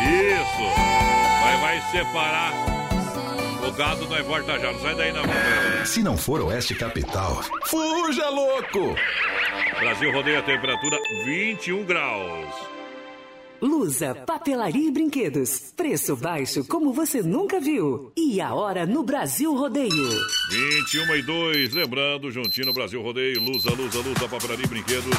Isso. Vai, vai separar. O gado não é volta já. Não sai daí, não. Se não for Oeste Capital, fuja louco! Brasil rodeia a temperatura 21 graus. Lusa, papelaria e brinquedos. Preço baixo como você nunca viu. E a hora no Brasil Rodeio. 21 e 2. Lembrando, juntinho no Brasil Rodeio. Lusa, Lusa, Lusa, papelaria e brinquedos.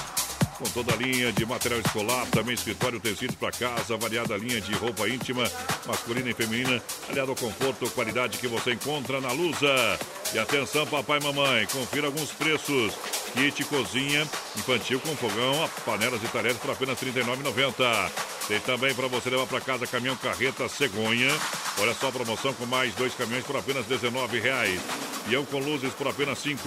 Com toda a linha de material escolar, também escritório, tecidos para casa, variada linha de roupa íntima, masculina e feminina, aliado ao conforto, qualidade que você encontra na Lusa. E atenção, papai e mamãe, confira alguns preços. Kit cozinha infantil com fogão, panelas e talheres por apenas R$ 39,90. Tem também para você levar para casa caminhão carreta cegonha. Olha só a promoção com mais dois caminhões por apenas R$ 19,00. Peão com luzes por apenas 5.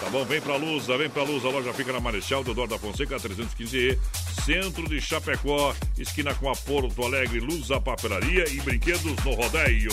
Tá bom? Vem pra Lusa, vem pra Luz. A loja fica na Marechal Deodoro da Fonseca 315E, centro de Chapecó, esquina com a Porto Alegre, Lusa Papelaria e Brinquedos no Rodeio.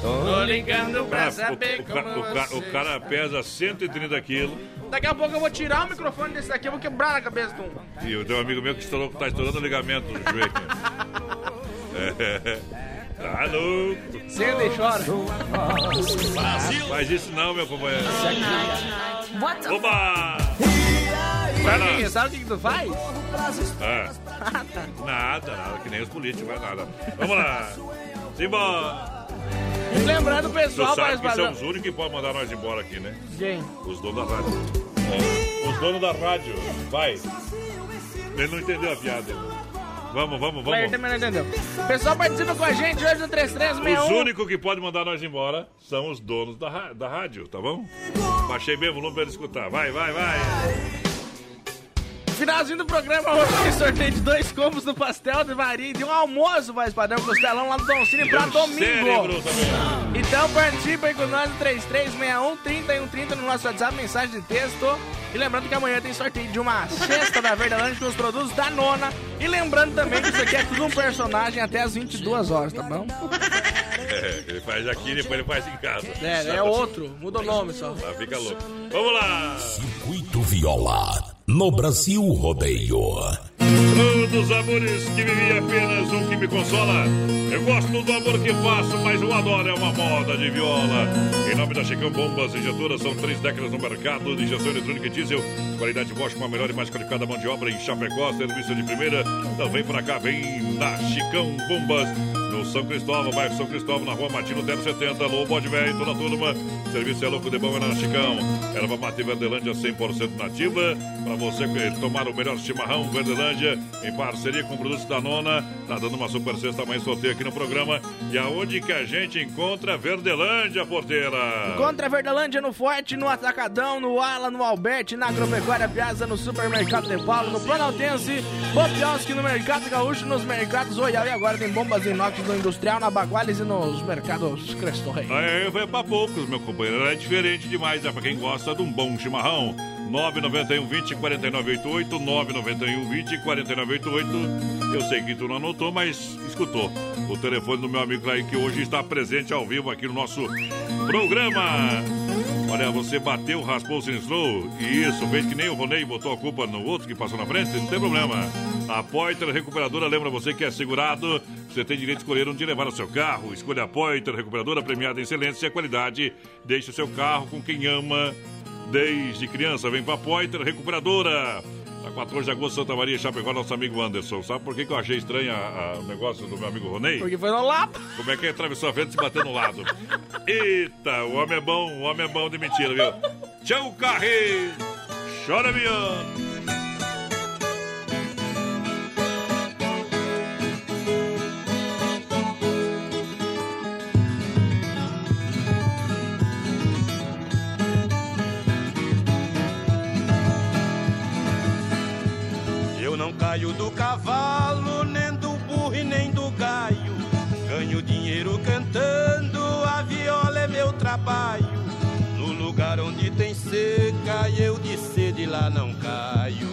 Tô ligando pra Ah, saber o, como ca- o ca- você o cara pesa 130 quilos Daqui a pouco eu vou tirar o microfone desse daqui, eu vou quebrar na cabeça de um. e eu tenho um amigo meu que estourou, tá estourando o ligamento do joelho. É, tá louco. Senta e chora. Faz isso não, meu companheiro. Oba! Vai Sabe, lá. sabe o que, tu faz? Ah, nada, nada, que nem os políticos, vai nada. Vamos lá. Simbora. Lembrando o pessoal sabe que são os únicos que podem mandar nós embora aqui, né? Quem? Os donos da rádio. É, os donos da rádio. Vai. Ele não entendeu a piada. Vamos, vamos, vamos. também não entendeu. Pessoal participa com a gente hoje no Os 3361. únicos que podem mandar nós embora são os donos da, da rádio, tá bom? Baixei bem o volume pra ele escutar. Vai, vai, vai. Finalzinho do programa hoje tem sorteio de dois combos do pastel de Maria e de um almoço, vai padrão costelão lá no Dom Cine pra domingo. Então participa aí com nós no 3361 3130 no nosso WhatsApp, mensagem de texto. E lembrando que amanhã tem sorteio de uma cesta da Verdelândia com os produtos da nona. E lembrando também que isso aqui é tudo um personagem até as 22 horas, tá bom? É, ele faz aqui e depois ele faz em casa. É, é outro, muda o nome só. Tá, fica louco. Vamos lá. Circuito Viola, no Brasil Rodeio. Todos amores que vivi apenas um que me consola. Eu gosto do amor que faço, mas o adoro é uma moda de viola. Em nome da Chicão Bombas Injetoras, são três décadas no mercado de injeção eletrônica e diesel. Qualidade Bosch com a melhor e mais qualificada mão de obra em Chapecó, serviço de primeira. Então vem pra cá, vem na Chicão Bombas. No São Cristóvão, bairro São Cristóvão, na rua Martino 070, Alô, Bode Velho, toda a turma. Serviço é louco de bom, é na Chicão. Erva mate Verdelândia 100% nativa. Pra você tomar o melhor chimarrão Verdelândia, em parceria com produtos da Nona. Tá dando uma super sexta amanhã sorteio aqui no programa. E aonde que a gente encontra Verdelândia, porteira? Encontra Verdelândia no Forte, no Atacadão, no Ala, no Alberti, na Agropecuária Piazza, no Supermercado de Paulo, no Planaltense, Bobiosque, no Mercado Gaúcho, nos mercados Royal e agora tem bombas inox no Industrial, na Baguales e nos mercados Cristo Rei. Aí vai pra poucos, meu companheiro. É diferente demais, é pra quem gosta de um bom chimarrão. 991 20 4988, 991 20 4988. Eu sei que tu não anotou, mas escutou. O telefone do meu amigo Clay, que hoje está presente ao vivo aqui no nosso programa. Olha, você bateu, raspou sinistrou. Isso, fez que nem o Ronei botou a culpa no outro que passou na frente, não tem problema. A Poiter Recuperadora lembra você que é segurado. Você tem direito de escolher onde levar o seu carro. Escolha a Poiter Recuperadora, premiada em excelência e qualidade. Deixe o seu carro com quem ama. Desde criança, vem pra Poiter Recuperadora. A 14 de agosto, Santa Maria, Chapecó, nosso amigo Anderson. Sabe por que, que eu achei estranho a- a- o negócio do meu amigo Ronei? Porque foi no lado. Como é que ele atravessou a frente e se bateu no lado? Eita, o homem é bom, o homem é bom de mentira, viu? Tchau, carre! Chora, saio do cavalo, nem do burro e nem do gaio. Ganho dinheiro cantando, a viola é meu trabalho. No lugar onde tem seca, eu de sede lá não caio.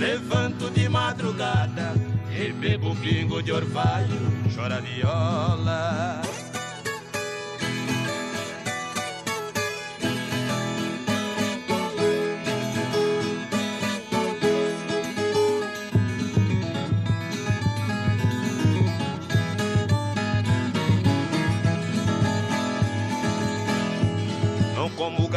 Levanto de madrugada e bebo um pingo de orvalho, chora viola.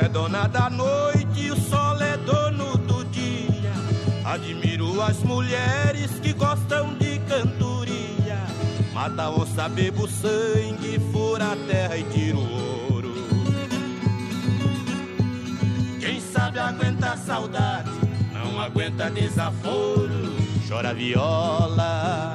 É dona da noite o sol é dono do dia. Admiro as mulheres que gostam de cantoria. Mata onça, bebo sangue, fura a terra e tira o ouro. Quem sabe aguenta saudade, não aguenta desaforo. Chora viola.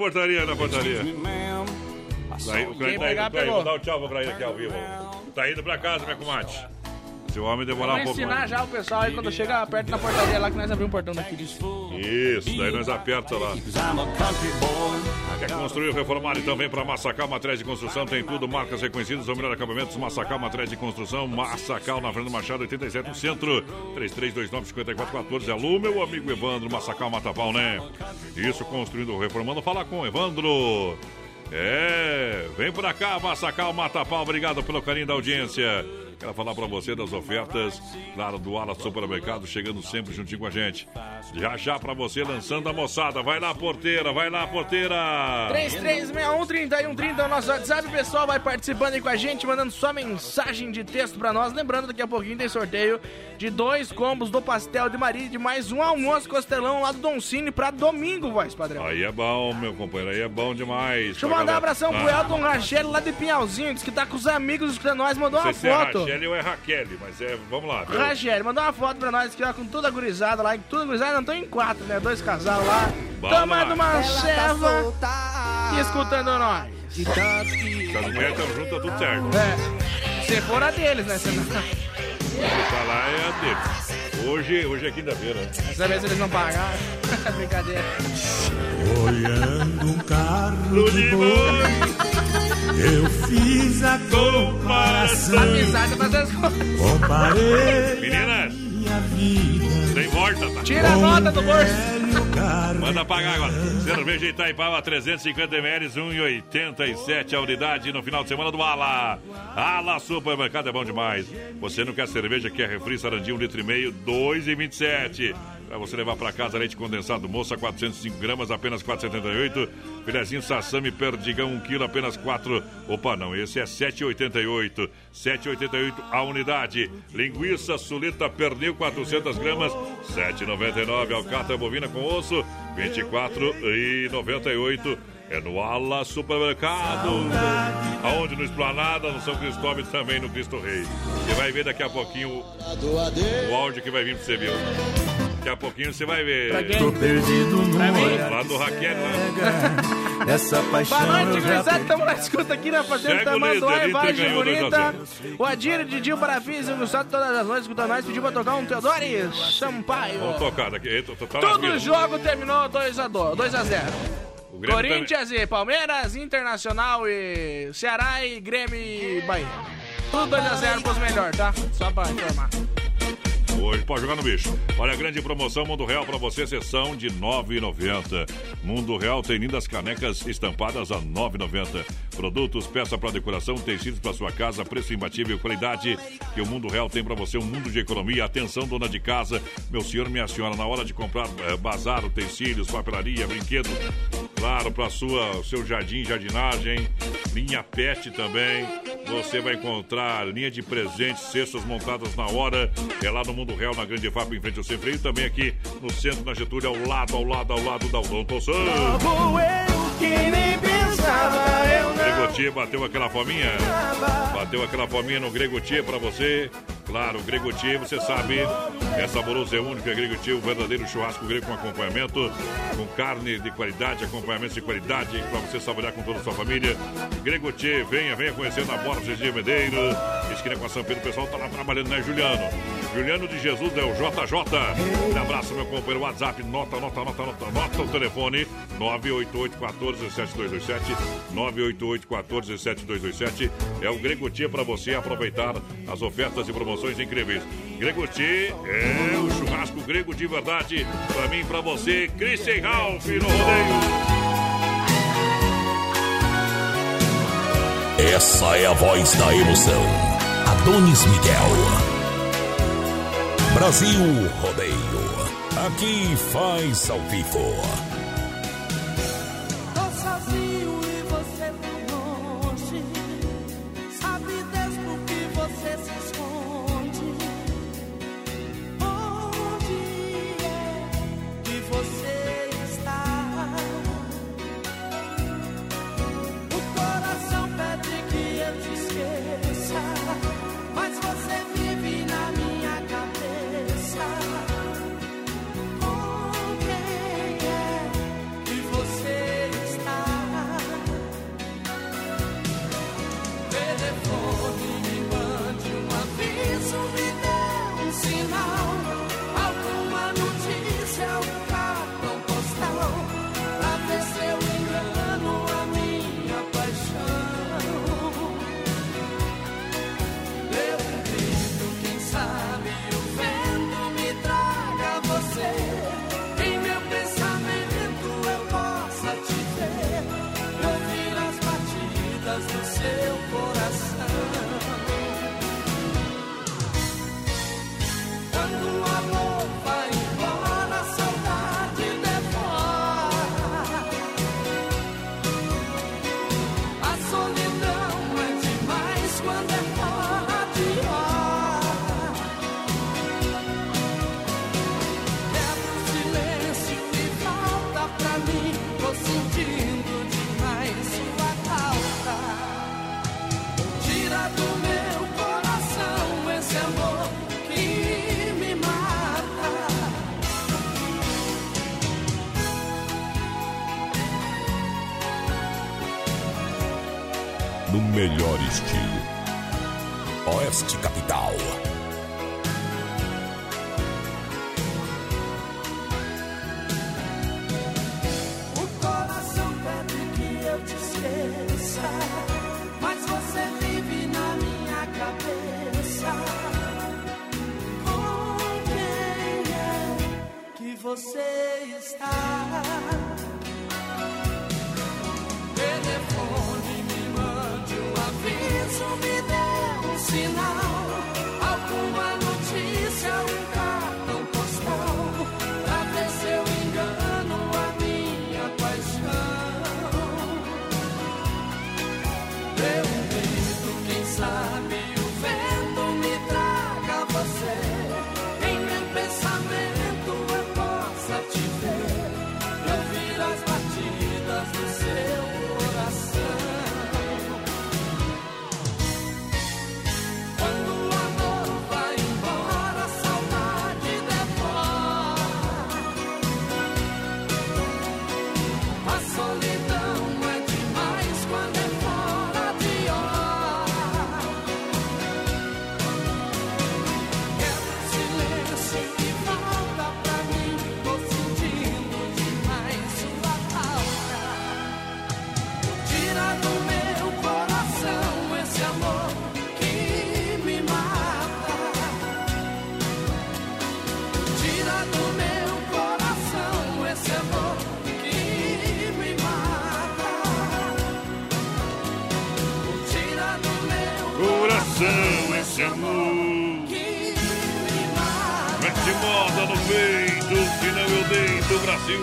Portaria, na portaria. Daí, o Quem tá pegar, indo, tá indo. pegou. Vou dar um tchau pra ele aqui ao vivo. Tá indo pra casa, minha comadre. Se o homem demorar um pouco ensinar mais. já o pessoal aí quando chega perto na portaria lá que nós abrimos o portão daqui. Isso, daí nós aperta lá. Quer construir ou reformar? Então vem pra Massacal Materiais de Construção. Tem tudo, marcas reconhecidas, o melhor acabamentos. Massacal Materiais de Construção. Massacal na Fernando Machado, 87 no centro. 3329-5414. Alô, meu amigo Evandro. Massacal Matapau, né? Isso, construindo reformando. Fala com o Evandro. É, vem pra cá, Massacal Matapau. Obrigado pelo carinho da audiência. Quero falar pra você das ofertas, claro, do Ala Supermercado, chegando sempre juntinho com a gente. Já já pra você, lançando a moçada. Vai lá, porteira, vai lá, porteira. 3361-3130 é o nosso WhatsApp. O pessoal vai participando aí com a gente, mandando sua mensagem de texto pra nós. Lembrando, daqui a pouquinho tem sorteio de dois combos do Pastel de Maria e de mais um almoço costelão lá do Don Cine pra domingo, voz padrão. Aí é bom, meu companheiro, aí é bom demais. Deixa eu mandar um abração pro Elton Rachel lá de Pinhalzinho, diz que tá com os amigos escutando nós, mandou uma sei se é foto. Rachel ou é Raquel, mas é, vamos lá. viu? Rachel, mandou uma foto pra nós aqui, ó, com toda a gurizada lá. Tudo gurizada, não, tô em quatro, né? Dois casal lá. Vamos tomando lá. uma ceva e escutando nós. Se as mulheres estão juntas, tá tudo certo. É, se for a deles, né? Se tá lá é a deles. Hoje, hoje é quinta-feira. Dessa vez eles não pagaram. Brincadeira. Olhando um carro de boi, eu fiz a comparação. Amizade faz as coisas. Comparei Meninas, minha vida. tem morta, tá? Tira a nota do bolso. Manda pagar agora. Cerveja Itaipava 350ml, 1,87 a unidade no final de semana do Ala. Ala Supermercado é bom demais. Você não quer cerveja, quer refri, sarandinho, um litro e meio, 2,27. Pra você levar pra casa leite condensado moça, 405 gramas, apenas 4,78. Filezinho sassami perdigão, 1 quilo, apenas 4. Opa, não, esse é 7,88. 7,88 a unidade. Linguiça sulita pernil, 400 gramas, 7,99. Alcatra bovina com osso, 24,98. É no Ala Supermercado. Aonde? No Esplanada, no São Cristóvão e também no Cristo Rei. Você vai ver daqui a pouquinho o áudio que vai vir pra você ver. Daqui a pouquinho você vai ver. Pra quem? Tô perdido no Pra mim? Lá do Raquel, né? Essa paixão Boa noite, gurizada. Estamos na escuta aqui na Fazenda Tamanduá, Vargem Bonita. O Adir, Didinho Parafis, o Gustavo todas as noites escutando nós, pediu pra tocar um Teodoro Sampaio. Vamos tocar daqui. Eita, tô- tá nas Todo o jogo terminou 2x0. 2 a 0. O Grêmio Corinthians e Palmeiras, Internacional e Ceará e Grêmio e Bahia. Tudo 2x0 pros melhores, tá? Só pra informar. Hoje pode jogar no bicho. Olha a grande promoção Mundo Real para você, sessão de R$ 9,90. Mundo Real tem lindas canecas estampadas a R$ 9,90. Produtos, peça para decoração, tecidos para sua casa, preço imbatível, qualidade que o Mundo Real tem para você, um mundo de economia. Atenção, dona de casa, meu senhor, minha senhora, na hora de comprar eh, bazar, utensílios, papelaria, brinquedo, claro, para sua seu jardim, jardinagem, linha pet também. Você vai encontrar linha de presentes, cestas montadas na hora. É lá no Mundo Real, na Grande FAP, em frente ao Sem Freio. Também aqui no centro, na Getúlio, ao lado, ao lado, ao lado da Odonto Sul. Gregotia bateu aquela fominha? Bateu aquela fominha no Gregotia pra você. Claro, Gregotia, você sabe, é saboroso, é único, é Gregotia, o verdadeiro churrasco grego com acompanhamento, com carne de qualidade, acompanhamentos de qualidade, pra você saborear com toda a sua família. Gregotia, venha, venha conhecer na Borges de Medeiro, esquina com a São Pedro, o pessoal tá lá trabalhando, né, Juliano? Juliano de Jesus é o JJ. Um abraço, meu companheiro, WhatsApp, nota, nota, nota, nota, nota o telefone, 988 14 7227 988 14 7227 é o Gregotia para você aproveitar as ofertas e promoções incríveis. Gregotia é o churrasco grego de verdade para mim para você, Christian Ralph no rodeio. Essa é a voz da emoção. Adonis Miguel. Brasil Rodeio. Aqui faz ao vivo.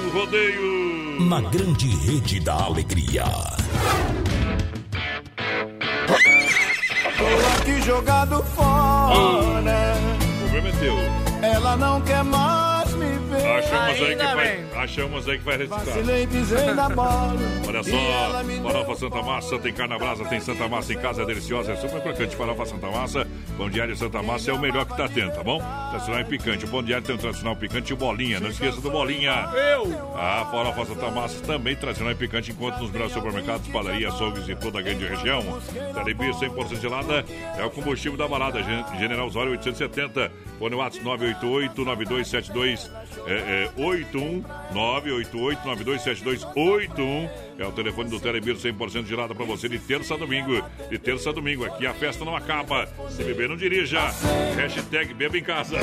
Rodeio. Na grande rede da alegria. Tô aqui jogado fora. O problema é teu. Ela não quer mais. Achamos aí, que vai, achamos aí que vai reciclar. Olha só, farofa Santa Massa, tem carne na brasa, tem Santa Massa em casa, é deliciosa, é super crocante. Farofa Santa Massa, pão diário Santa Massa é o melhor que tá tendo, tá bom? Tradicional e picante. O pão diário tem um tradicional picante e o bolinha, não esqueça do bolinha. Eu! A farofa Santa Massa também tradicional e picante, enquanto nos melhores supermercados, padarias, açougues e toda a grande região. Telebia 100% gelada é o combustível da balada, Gen- General Osório 870. Fone WhatsApp 988 9272 é, é, 81 988 9272 81 é o telefone do Telebir 100% gelada pra você de terça a domingo. De terça a domingo, aqui a festa não acaba. Se beber, não dirija. Hashtag beba em casa.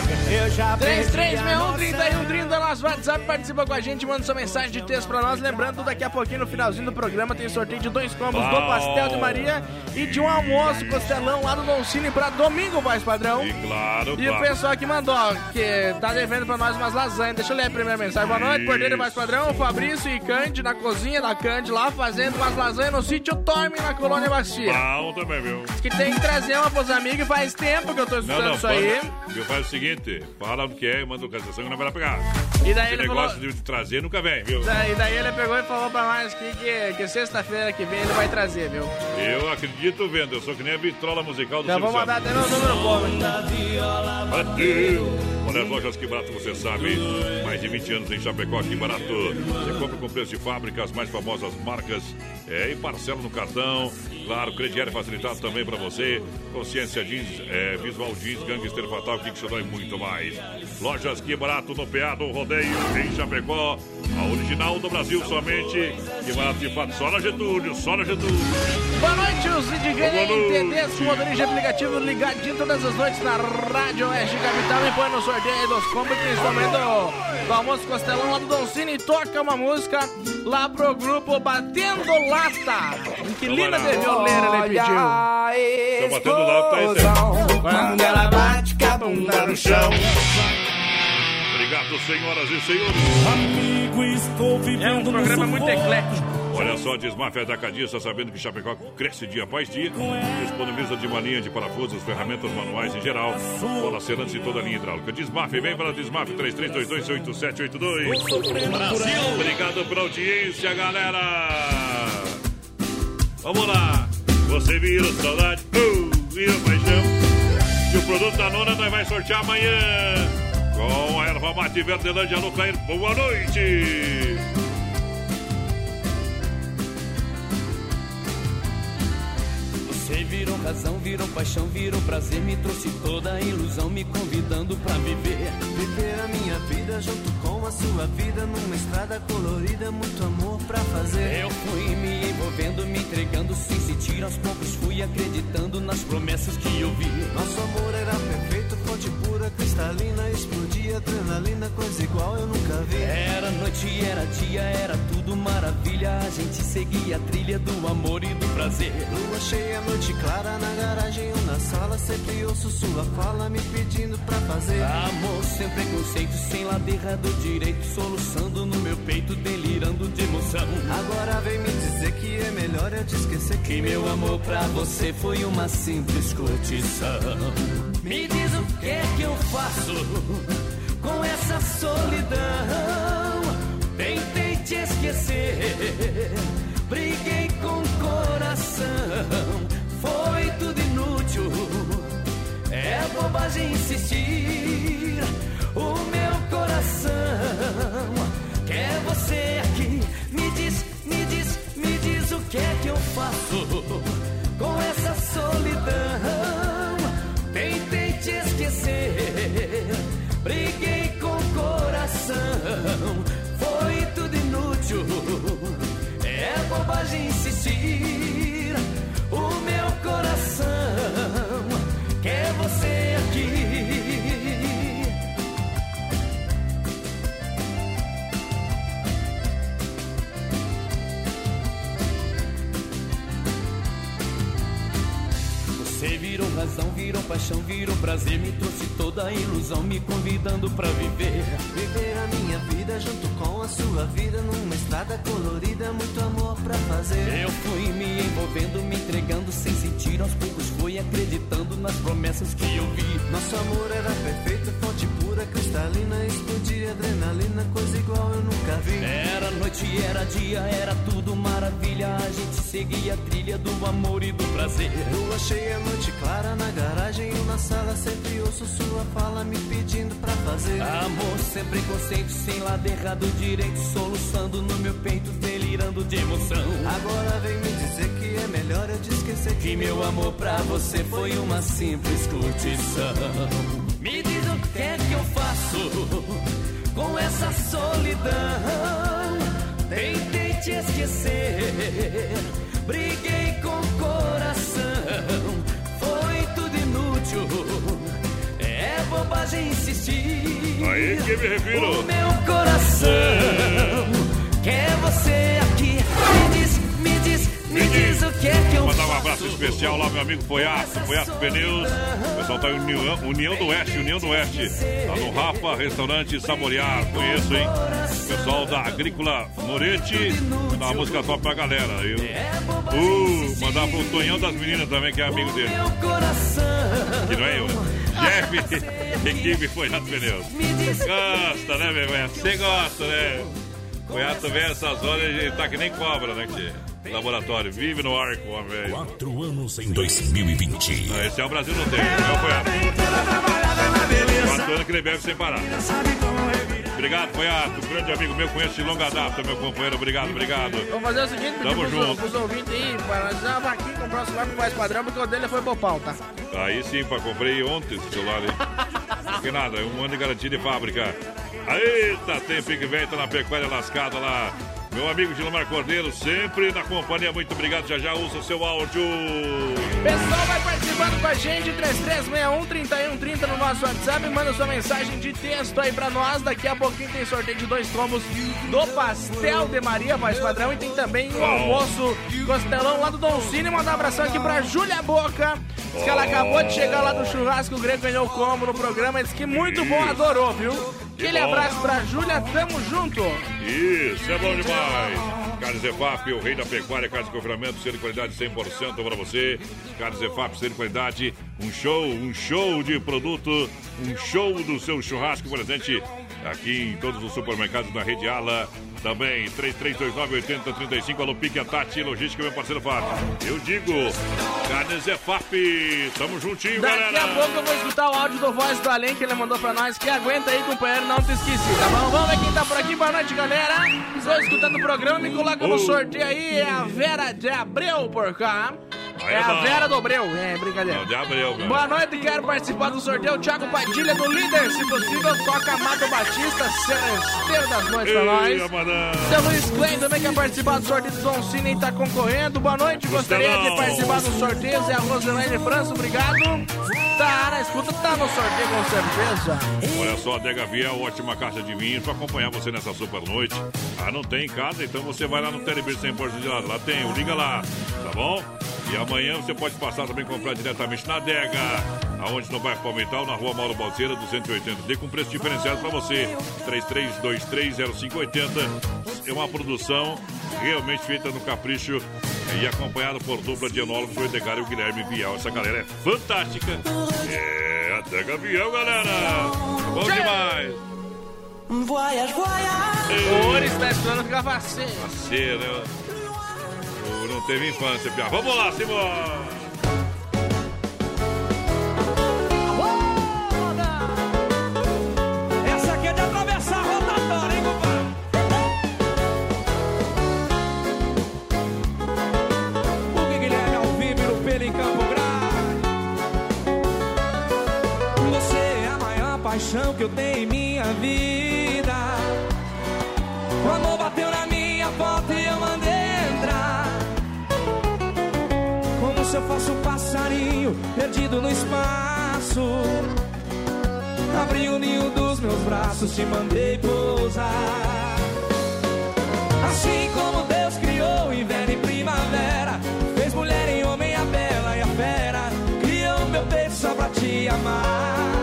3361-3130, nosso WhatsApp, participa com a gente, manda sua mensagem de texto pra nós. Lembrando, daqui a pouquinho, no finalzinho do programa, tem sorteio de dois combos do. Pastel de Maria e de um almoço costelão lá do Doncini pra domingo, voz padrão. E claro, E o claro. pessoal que mandou, ó, que tá devendo pra nós umas lasanhas. Deixa eu ler a primeira mensagem. Boa noite, Cordeiro Voz Padrão. Fabrício e Cande na cozinha da Cande lá, fazendo umas lasanhas no sítio Torme, na Colônia Bacia. Bom também, viu? Diz que tem que trazer uma pros amigos e faz tempo que eu tô Não, escutando não, isso aí. fala- eu faço o seguinte, fala o que é, manda localização que não vai lá pegar. E daí Esse ele negócio falou- de trazer nunca vem, viu? Daí, daí ele pegou e falou pra nós que, que, que sexta-feira que vem ele vai trazer, viu? Eu acredito vendo, eu sou que nem a vitrola musical do Já vou mandar até meu número então. Bateu! Olha as lojas que barato você sabe. Mais de 20 anos em Chapecó, que barato. Você compra com preço de fábrica, as mais famosas marcas é, e parcela no cartão. Claro, crediário facilitado também para você. Consciência Jeans, é, Visual Jeans, Gangster Fatal, Show e muito mais. Lojas que barato no PA do Rodeio em Chapecó. A original do Brasil somente. Que barato de fato, só na Getúlio, só na Getúlio. Boa noite, os com motorista aplicativo ligadinho todas as noites na Rádio Oeste Capital. Me põe no sorteio dos combos, principalmente do, do almoço costelão lá do Doncini. Toca uma música lá pro grupo Batendo Lata. Inquilina de violeira ele pediu. Tô batendo lá, tá aí, Quando ela bate com a bunda no chão. Obrigado, senhoras e senhores. Amigo, estou vivendo É um programa muito eclético. Olha só, Desmafia Atacadista, sabendo que Chapecó cresce dia após dia. Disponibiliza de uma linha de parafusos, ferramentas manuais em geral, bola selantes e toda a linha hidráulica. Desmafia, vem para Desmafia 33228782. Brasil! Obrigado pela audiência, galera! Vamos lá! Você vira saudade, uh, vira paixão. E o produto da nona nós vai sortear amanhã. Com a erva mate Verdelândia, alô, Clair, boa noite! Você virou razão, virou paixão, virou prazer, me trouxe toda a ilusão, me convidando pra viver. Viver a minha vida junto com a sua vida numa estrada colorida, muito amor pra fazer. Eu fui me envolvendo, me entregando sem sentir, aos poucos fui acreditando nas promessas que eu vi. Nosso amor era perfeito, fonte pura, cristalina, explodia adrenalina, coisa igual eu nunca vi. Era noite, era dia, era tudo maravilha. A gente seguia a trilha do amor e do prazer. Lua cheia, noite clara, na garagem ou na sala, sempre ouço sua fala me pedindo pra fazer. Amor sem preconceito, sem lado errado direito, soluçando no meu peito, delirando de emoção. Agora vem me dizer que é melhor eu te esquecer Que meu amor pra você foi uma simples curtição. Me diz o que é que eu faço com essa solidão. Tentei te esquecer, briguei com o coração. Foi tudo inútil, é bobagem insistir. O meu coração quer você aqui. Me diz, me diz, me diz o que é que eu faço com essa solidão. Esquecer, briguei com o coração. Foi tudo inútil, é bobagem insistir. O meu coração razão, virou paixão, virou prazer. Me trouxe toda a ilusão, me convidando pra viver. Viver a minha vida junto com a sua vida. Numa estrada colorida, muito amor pra fazer. Eu fui me envolvendo, me entregando sem sentir. Aos poucos fui acreditando nas promessas que eu vi. Nosso amor era perfeito, fonte pura, cristalina. Explodia adrenalina, coisa igual eu nunca vi. Era noite, era dia, era tudo maravilha. A gente seguia a trilha do amor e do prazer. Lua cheia, noite clara na garagem ou na sala. Sempre ouço sua fala me pedindo pra fazer. Amor sempre consciente, sem lado errado, direito. Soluçando no meu peito, delirando de emoção. Agora vem me dizer que é melhor eu te esquecer. Que meu amor pra você foi uma simples curtição. Me diz o que é que eu faço com essa solidão. Tentei te esquecer, briguei com o coração. Bobagem insistir. Aí que me refiro. O meu coração quer você aqui. Me diz, me diz, me diz o que é que eu Mandar um abraço especial lá, meu amigo Foiato, Foiato Pneus. O pessoal tá em União, União do Oeste, União do Oeste. Tá no Rafa Restaurante Saborear. Conheço, hein? Pessoal da Agrícola Moretti. Mandar uma música top pra galera. Eu, uh, mandar pro Tonhão das Meninas também, que é amigo dele. Que não é eu, né? Jeff, equipe Foiato Pneus. Gosta, né, bebê? Você gosta, né? Foiato vem essas horas e tá que nem cobra, né, que Laboratório, vive no arco, homem, velho. Quatro anos em 2020. Não, esse é o Brasil não tem, não é o Foiato. Anos que ele bebe sem parar. Obrigado, Foiato, grande amigo meu, conheço de longa data, meu companheiro, obrigado, obrigado. Vamos fazer o seguinte, Tamo pros, junto. pros ouvintes aí, para dar uma vaquinha comprar um celular pro mais padrão, porque o dele foi bopal, tá? Aí sim, pá, comprei ontem esse celular aí. Que nada, um ano de garantia de fábrica. Eita, tem Pique Velho, tá na pecuária lascada lá. Meu amigo Gilmar Cordeiro, sempre na companhia, muito obrigado. Já já usa o seu áudio. Pessoal, vai participando com a gente, 3361-3130 no nosso WhatsApp. Manda sua mensagem de texto aí pra nós. Daqui a pouquinho tem sorteio de dois combos do Pastel de Maria, mais padrão. E tem também o almoço costelão lá do Dom Cine. Mandar um abração aqui pra Júlia Boca. Diz que ela acabou de chegar lá do churrasco. O Grego ganhou o combo no programa. Diz que muito bom, adorou, viu? Aquele bom. abraço pra Júlia, tamo junto. Isso, é bom demais. Carnes EFAP, o rei da pecuária, carne de confinamento, selo de qualidade 100% para você. Carnes EFAP, selo de qualidade, um show, um show de produto, um show do seu churrasco presente aqui em todos os supermercados da Rede Ala. Também 3329-8035, alô Pique a Tati, logística, meu parceiro Fábio. Eu digo, Carnes EFAP, tamo juntinho, Daqui galera. a pouco eu vou escutar o áudio do Voz do Além que ele mandou pra nós. Que aguenta aí, companheiro, não te esqueci, tá bom? Vamos ver quem tá por aqui. Boa noite, galera. Estou escutando o programa, me coloca no Oh. sorteio aí. É a Vera de Abreu por cá. Aí É a. Vera do Abreu, é brincadeira. Não, de Abreu, cara. Boa noite, quero participar do sorteio. Thiago Padilha do Líder, se possível, toca Amado Batista, Celesteiro das Noites pra nós. Seu Luiz Klein também quer participar do sorteio do Dom Cine e tá concorrendo. Boa noite, gostaria de participar do sorteio. É a Roselene França, obrigado. Tá na escuta, tá no sorteio com certeza. Olha só, Adega Viel, ótima caixa de vinhos para acompanhar você nessa super noite. Ah, não tem em casa, então você vai lá no Telebir 100% de lá. Lá tem, liga lá, tá bom? E amanhã você pode passar também comprar diretamente na Adega, aonde no bairro Palmital, na rua Mauro Balseira, 280D, com preço diferenciado para você. 33230580. É uma produção realmente feita no capricho e acompanhada por dupla de enólogos, o Edgar e o Guilherme Vial. Essa galera é fantástica. É, Adega Viel, galera. Bom demais. Voyage, voyage. Ores tá estudando ficar vacina. Você, né? O Não teve infância, Pia. Vamos lá, Simão. Paixão que eu tenho em minha vida. O amor bateu na minha porta e eu mandei entrar. Como se eu fosse um passarinho perdido no espaço. Abri o ninho dos meus braços, te mandei pousar. Assim como Deus criou inverno e primavera, fez mulher em homem a bela e a fera, criou te amar.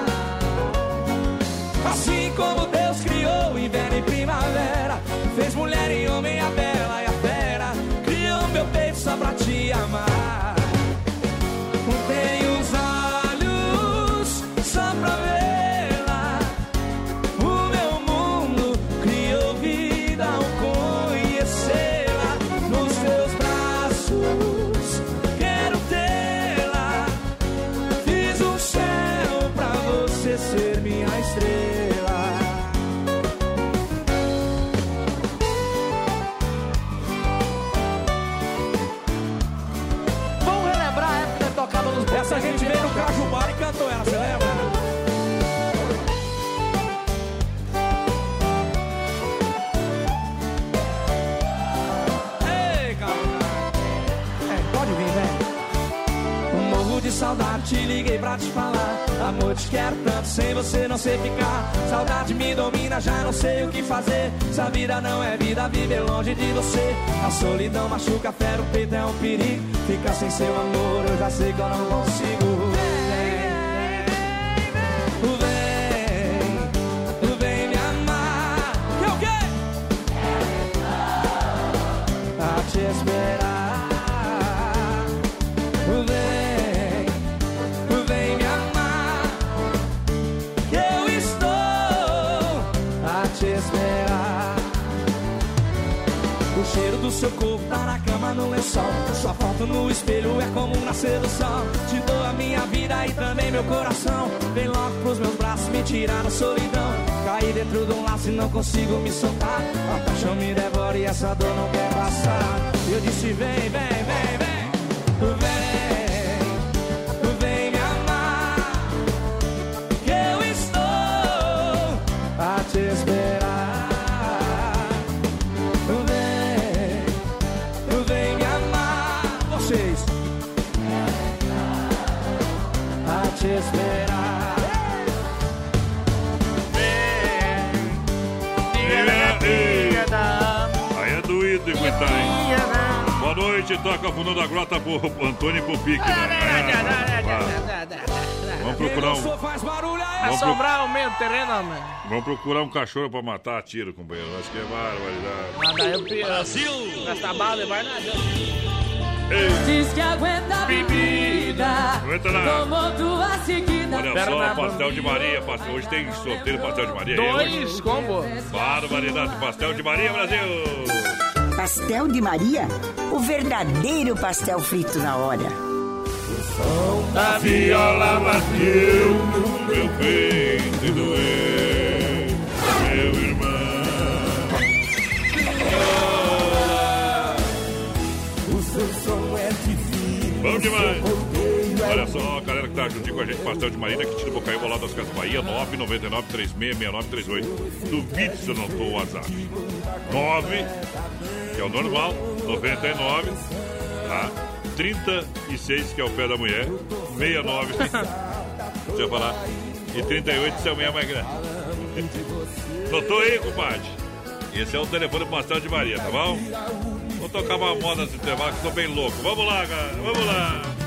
Te falar. Amor, te quero tanto, sem você não sei ficar. Saudade me domina, já não sei o que fazer. Se a vida não é vida, viver longe de você. A solidão machuca, fera o peito, é um perigo. Ficar sem seu amor, eu já sei que eu não consigo. Te dou a minha vida e também meu coração. Vem logo pros meus braços me tirar da solidão. Caí dentro de um laço e não consigo me soltar. A paixão me devora e essa dor não quer passar. Eu disse: vem, vem. Boa noite, toca fundo da grota pro Antônio pro Pique, né? Vamos procurar um. Faz barulho aí. Vamos o meio terreno, mano. Vamos procurar um cachorro pra matar a tiro, companheiro. Acho que é barbaridade. Brasil! Gasta bala e vai nada. Diz que aguenta a bebida. Aguenta lá. Tomou duas seguidas. Olha só, pastel de Maria. pastel- Hoje tem sorteio do pastel de Maria. Dois combo. Barbaridade, pastel de Maria, Brasil. Pastel de Maria? O verdadeiro pastel frito na hora. Da viola bateu no meu peito e doeu, meu irmão. O seu som é difícil. Bom demais. Olha só, a galera que tá juntinho com a gente, Pastel de Marina, que tira Bocaiúva lá das Casas Bahia, 999 366938. Duvide se eu não tô o WhatsApp. 9, que é o normal, 99, tá? 36, que é o pé da mulher, 69, deixa eu falar, e 38 se a mulher é mais grande. Notou aí, compadre? Esse é o telefone do Pastel de Maria, tá bom? Vou tocar uma moda nesse intervalo que tô bem louco. Vamos lá, galera, vamos lá.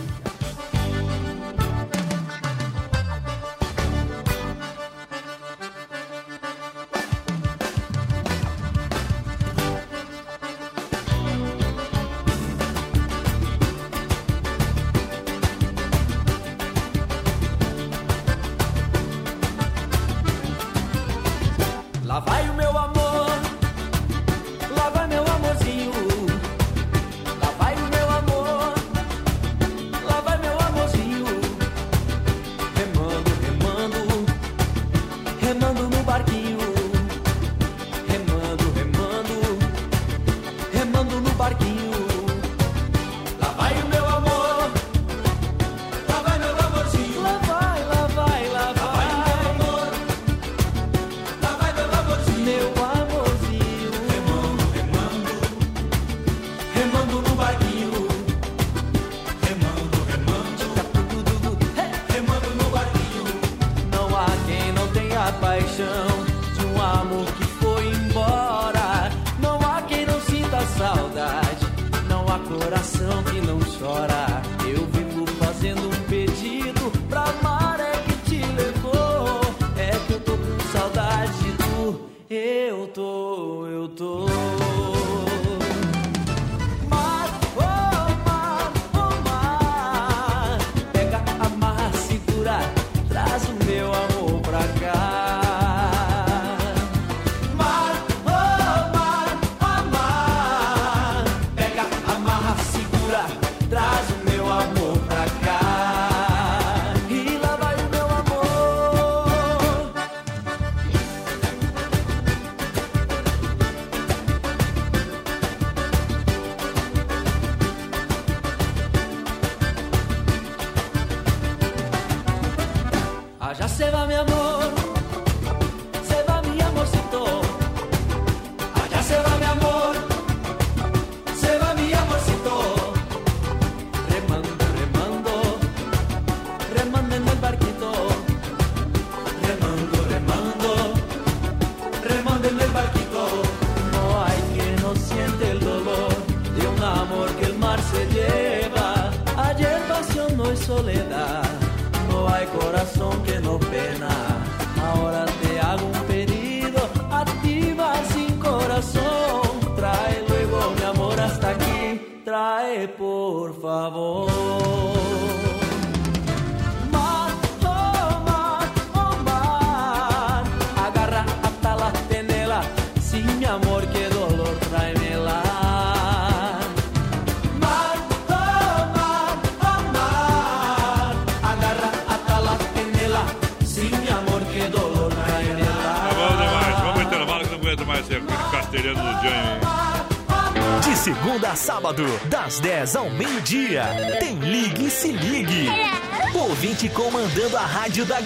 Lá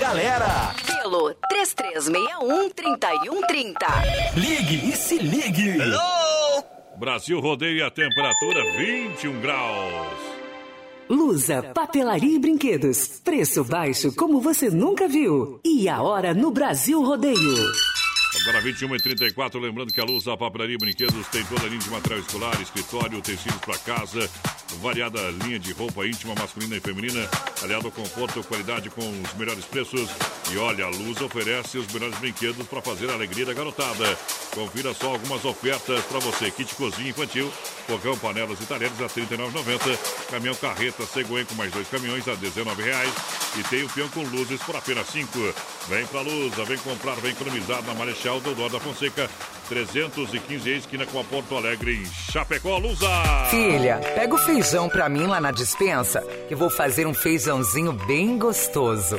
galera. Pelo 3361-3130. Ligue e Se Ligue. Brasil rodeia a temperatura 21 graus. Lusa, papelaria e brinquedos. Preço baixo como você nunca viu. E a hora no Brasil Rodeio. Agora 21 e 34 lembrando que a Luz, a papelaria e brinquedos tem toda a linha de material escolar, escritório, utensílios para casa, variada linha de roupa íntima, masculina e feminina, aliado ao conforto, qualidade com os melhores preços. E olha, a Luz oferece os melhores brinquedos para fazer a alegria da garotada. Confira só algumas ofertas para você: kit cozinha infantil, fogão, panelas e talheres a R$ 39,90, caminhão carreta Seguen com mais dois caminhões a R$ 19,00 e tem o peão com luzes por apenas 5. Vem pra Lusa, vem comprar, vem economizar na Marechal Deodoro da Fonseca, 315 esquina com a Porto Alegre em Chapecó, Lusa! Filha, pega o feijão pra mim lá na dispensa, que vou fazer um feijãozinho bem gostoso.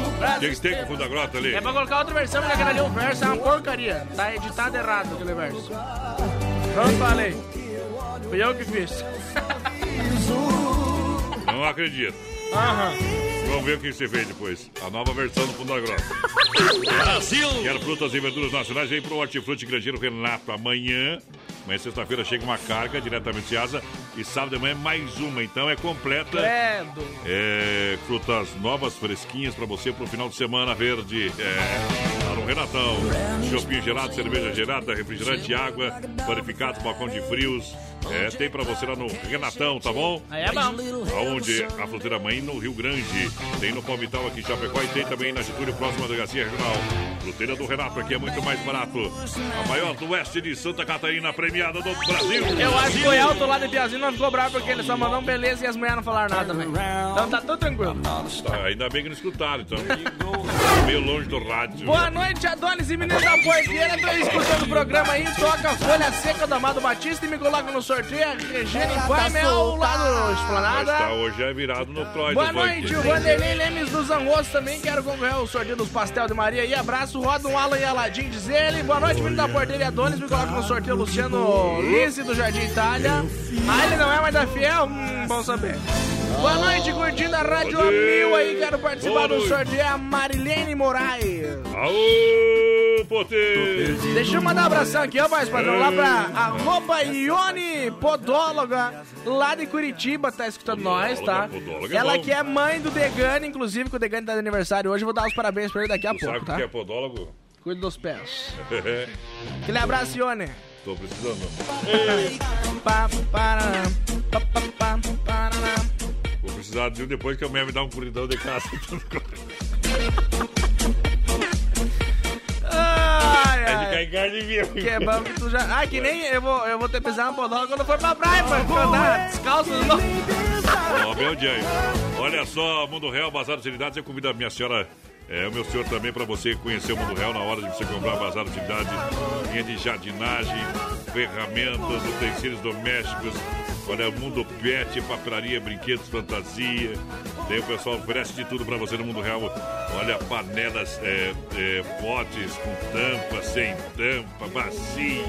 pra O que, que tem com o fundo da grota ali? É pra colocar outra versão, porque aquele ali, o verso é uma porcaria. Tá editado errado aquele verso. Pronto, falei. Fui eu que fiz. Não acredito. Aham. Vamos ver o que você fez depois. A nova versão do Fundo da. Brasil! Quero frutas e verduras nacionais. Vem pro Hortifruti Grangeiro Renato. Amanhã, amanhã sexta-feira, chega uma carga diretamente de asa. E sábado de manhã mais uma. Então é completa. Credo. É, frutas novas, fresquinhas pra você pro final de semana verde. É, lá no Renatão. Shopping gelado, cerveja gelada, refrigerante, água, panificados, balcão de frios. É, tem pra você lá no Renatão, tá bom? Aí é bom. Aonde a fruteira mãe no Rio Grande. Tem no Palmital aqui em Chapecó e tem também na Getúlio, próxima da Delegacia Regional. Fruteira do Renato aqui é muito mais barato. A maior do oeste de Santa Catarina, premiada do Brasil. Eu acho que foi alto lá de Piazinho, não ficou bravo porque ele só mandou um beleza e as mulheres não falaram nada também. Então tá tudo tranquilo. Tá, ainda bem que não escutaram, então. Meio longe do rádio. Boa noite, Adonis e meninos da Porteira. Tô escutando o programa aí. Toca a Folha Seca do Amado Batista e me coloca no sorteio. A Regina Guaimel lá no Esplanada. Mas tá, hoje é virado no Croix. Boa noite, o. Vanderlei Lemes dos Angostos também. Quero concorrer ao sorteio dos Pastel de Maria. E abraço, roda um Alan e Aladim, diz ele. Boa noite, menino da Porteira e Adonis. Me coloca no sorteio Luciano Lise do Jardim Itália. Ah, ele não é mais da Fiel? Hum, bom saber. Boa noite, curtindo a Rádio Mil aí. Quero participar do sorteio. É a Marilene Moraes. Aô, Pote. Deixa eu mandar um abração aqui, ó, mais padrão, lá pra arroba Ione Podóloga, lá de Curitiba, tá escutando nós, tá? podóloga é Ela bom. que é mãe do Degane, inclusive, que o Degane tá de aniversário hoje, vou dar os parabéns pra ele daqui a Tu pouco, sabe tá? que é podólogo? Cuide dos pés. Aquele abraço, Ione. Tô precisando. Vou precisar de um depois que a mulher me dá um corridão de casa. Ai, É. Que é bom que tu já. Ah, que nem eu vou, eu vou ter que pisar na podóloga quando for pra praia, pra andar descalço de novo. Ó, meu dia. Olha só, Mundo Real, Bazar de Utilidades. Eu convido a minha senhora, é, o meu senhor também, para você conhecer o Mundo Real na hora de você comprar Bazar de Utilidades. Linha de jardinagem, ferramentas, utensílios domésticos. Olha, Mundo Pet, papelaria, brinquedos, fantasia. Tem o pessoal oferece de tudo para você no Mundo Real. Olha, panelas, é, é, potes com tampa, sem tampa, bacia.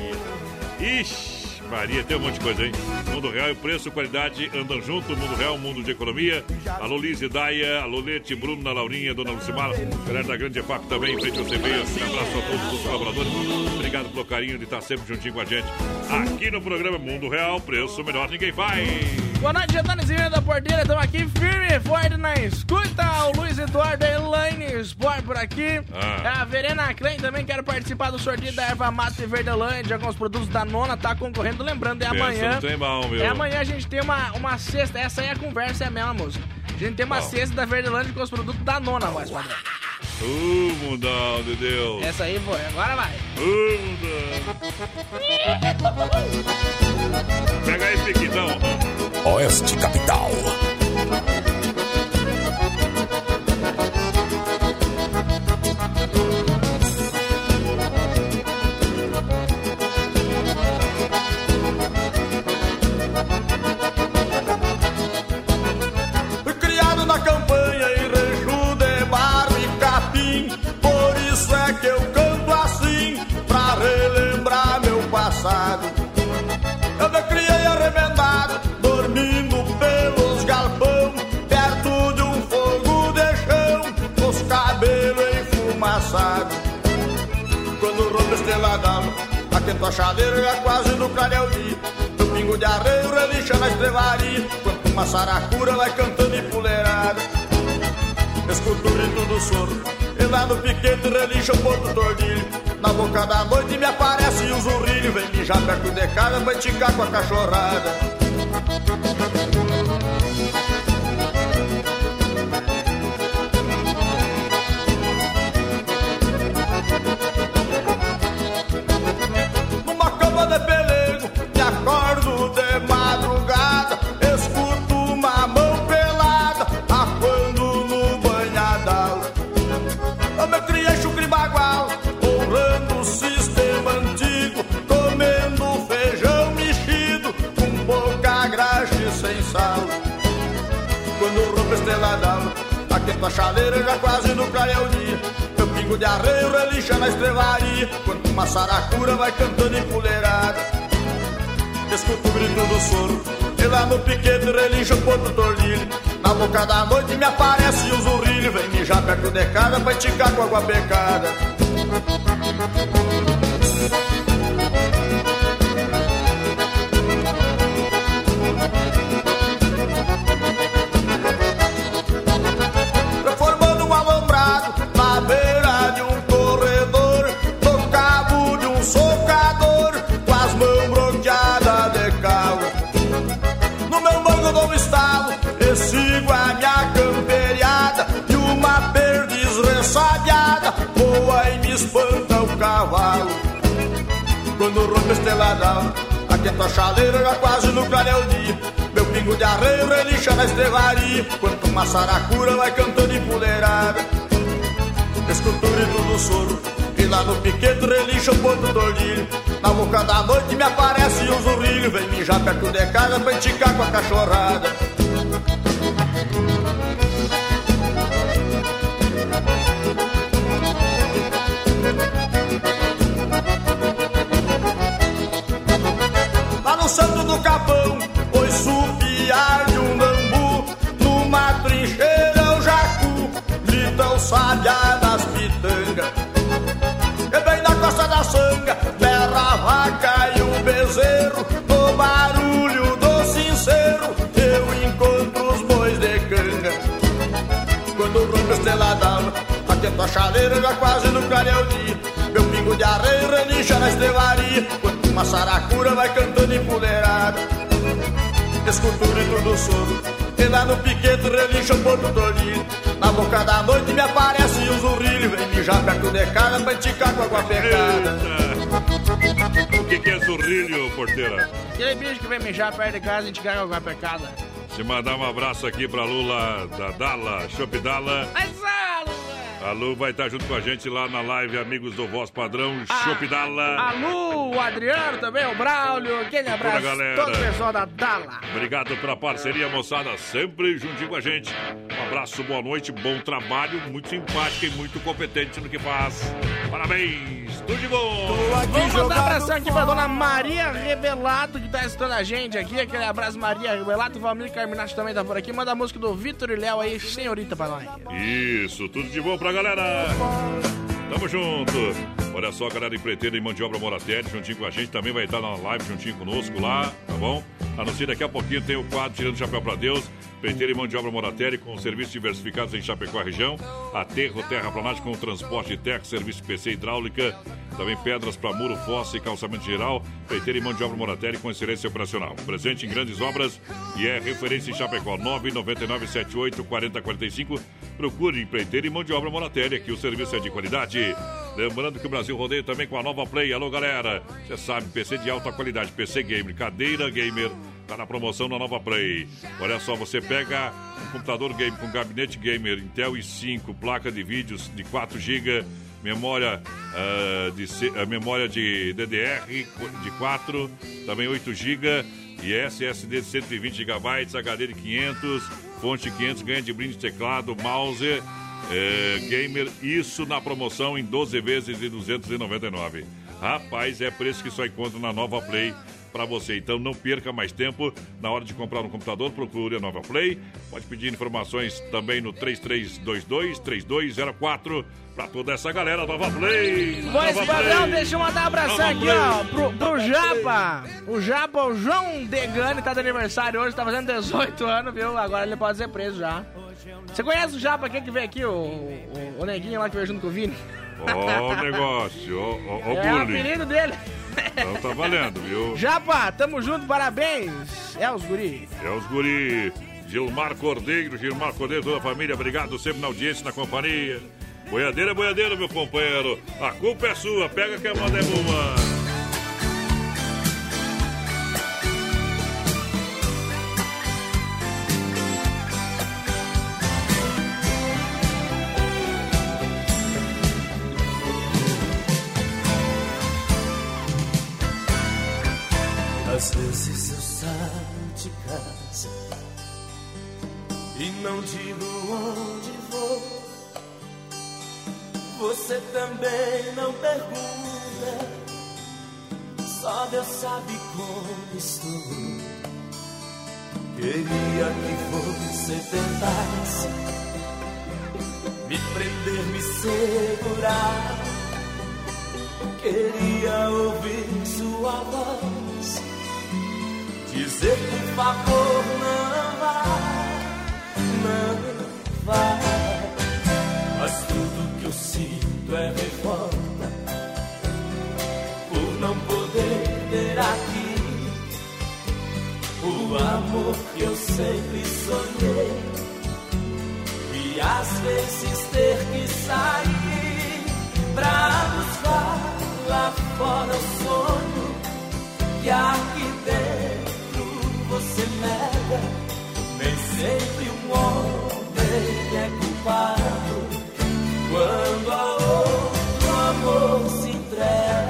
Ixi! Maria, tem um monte de coisa, hein? Mundo Real e preço, qualidade andam junto. Mundo Real, mundo de economia. Alô, Liz e Daia, alô, Lete, na Laurinha, Dona Lucimara. Galera da Grande EFAP também, em frente ao CB. Um abraço a todos os colaboradores. Obrigado pelo carinho de estar sempre juntinho com a gente. Aqui no programa Mundo Real, preço melhor ninguém faz. Boa noite, Antôniozinho da Porteira. Estamos aqui firme e forte na escuta. O Luiz Eduardo Elaine Sport por aqui. Ah. A Verena Klein também quero participar do sorteio da erva mate Verdelândia com os produtos da nona. Tá concorrendo. Lembrando, é Pensa amanhã. trem bom, meu. É amanhã a gente tem uma, uma cesta. Essa aí é a conversa, é a mesma música. A gente tem uma Bom. cesta da Verdelândia com os produtos da nona, voz padrão. Uh, mundão de Deus. Essa aí foi. Agora vai. Uh, mundão. Pega aí, Piquitão. Oeste Capital. Aquento a chadeira já quase no dia No pingo de arreio relincha na estrevaria Quanto uma saracura vai cantando em puleirada. Escuto o grito do soro E lá no piquete relincha o ponto tordilho Na boca da noite me aparece o zurrilho. Vem mijar perto de casa pra esticar com a cachorrada Aquento a chaleira já quase no clareio dia Meu pingo de arreio relincha na estrevaria Quando uma saracura vai cantando em puleirada Escuto o grito do soro E lá no piquete relincha o ponto tordilho Na boca da noite me aparece o zurrilho. Vem mijar perto de casa pra esticar com água pecada rompe a estrela d'alva Aquento a chaleira já quase no clareio dia Meu pingo de arreio relincha na estrevaria. Quanto uma saracura vai cantando em puleirada. O grito do soro. E lá no piquete relincha o ponto tordilho. Na boca da noite me aparece o zurrilho. Vem mijar perto de casa pra esticar com a cachorrada Atento a chaleira, já quase no dia Meu pingo de arreio relincha na estelaria Quando uma saracura vai cantando empoleirada Escultura e tudo sono E lá no piquete relincha o porto tolinho Na boca da noite me aparece o zurrilho Vem mijar perto de casa pra enticar com água pecada O que, que é zurrilho, porteira? Aquele bicho que vem mijar perto de casa e te caga com a pecada. Te mandar um abraço aqui pra Lula da Dala, Shop Dala. Mas ah, A Lu vai estar junto com a gente lá na live Amigos do Voz Padrão, Ah, Shop Dala. A Lu, o Adriano também, o Braulio, aquele abraço. Toda a galera. Todo o pessoal da Dala. Obrigado pela parceria, moçada, sempre juntinho com a gente. Um abraço, boa noite, bom trabalho, muito simpática e muito competente no que faz. Parabéns, tudo de bom. Vamos mandar um abração aqui pra dona Maria Revelato, que tá assistindo a gente aqui. Aquele abraço, Maria Revelato. O Valmir Carminati também tá por aqui. Manda a música do Vitor e Léo aí, senhorita, pra nós. Isso, tudo de bom pra galera. Tamo junto. Olha só, galera empreiteira em mão de obra Moratelli, juntinho com a gente, também vai estar na live juntinho conosco lá, tá bom? Anuncie daqui a pouquinho, tem o quadro Tirando o Chapéu pra Deus, empreiteira em mão de obra Moratelli, com serviços diversificados em Chapecó e região, aterro, terraplanagem com transporte de teco, serviço PC hidráulica, também pedras para muro, fossa e calçamento geral, empreiteira em mão de obra Moratelli com excelência operacional. Presente em grandes obras e é referência em Chapecó, 999 78 4045 Procure empreiteiro e mão de obra Moratelli, aqui o serviço é de qualidade. Lembrando que o Brasil rodeia também com a nova Play. Alô, galera, você sabe, PC de alta qualidade, PC Gamer, cadeira gamer, tá na promoção na nova Play. Olha só, você pega um computador game com gabinete gamer Intel i5, placa de vídeos de 4 GB, memória, ah, de, ah, memória de DDR de 4, também 8 GB e SSD de 120 GB, HD de 500, fonte 500, ganha de brinde teclado, mouse, é, gamer, isso na promoção em 12 vezes de 299. Rapaz, é preço que só encontra na Nova Play para você. Então não perca mais tempo. Na hora de comprar um computador, procure a Nova Play. Pode pedir informações também no 3322-3204 para toda essa galera Nova Play. Nova padrão, deixa eu mandar um abração Nova aqui, Play. ó, pro, pro Japa. O Japa, o João Degani, tá de aniversário hoje, tá fazendo 18 anos, viu? Agora ele pode ser preso já. Você conhece o Japa, quem que veio aqui? O, o, o neguinho lá que veio junto com o Vini? Ó o negócio, ó, ó, ó o é o apelido dele. Então tá valendo, viu? Japa, tamo junto, parabéns. É os guri. É os guri. Gilmar Cordeiro, Gilmar Cordeiro, toda a família, obrigado sempre na audiência, na companhia. Boiadeira, é boiadeira, meu companheiro. A culpa é sua, pega que a moda é boa. Queria que você tentasse me prender, me segurar. Queria ouvir sua voz Dizer por favor não vá Não vá Mas tudo que eu sinto é O amor que eu sempre sonhei E às vezes ter que sair Pra buscar lá fora o sonho que aqui dentro você nega. Nem sempre um homem é culpado quando a outro amor se entrega.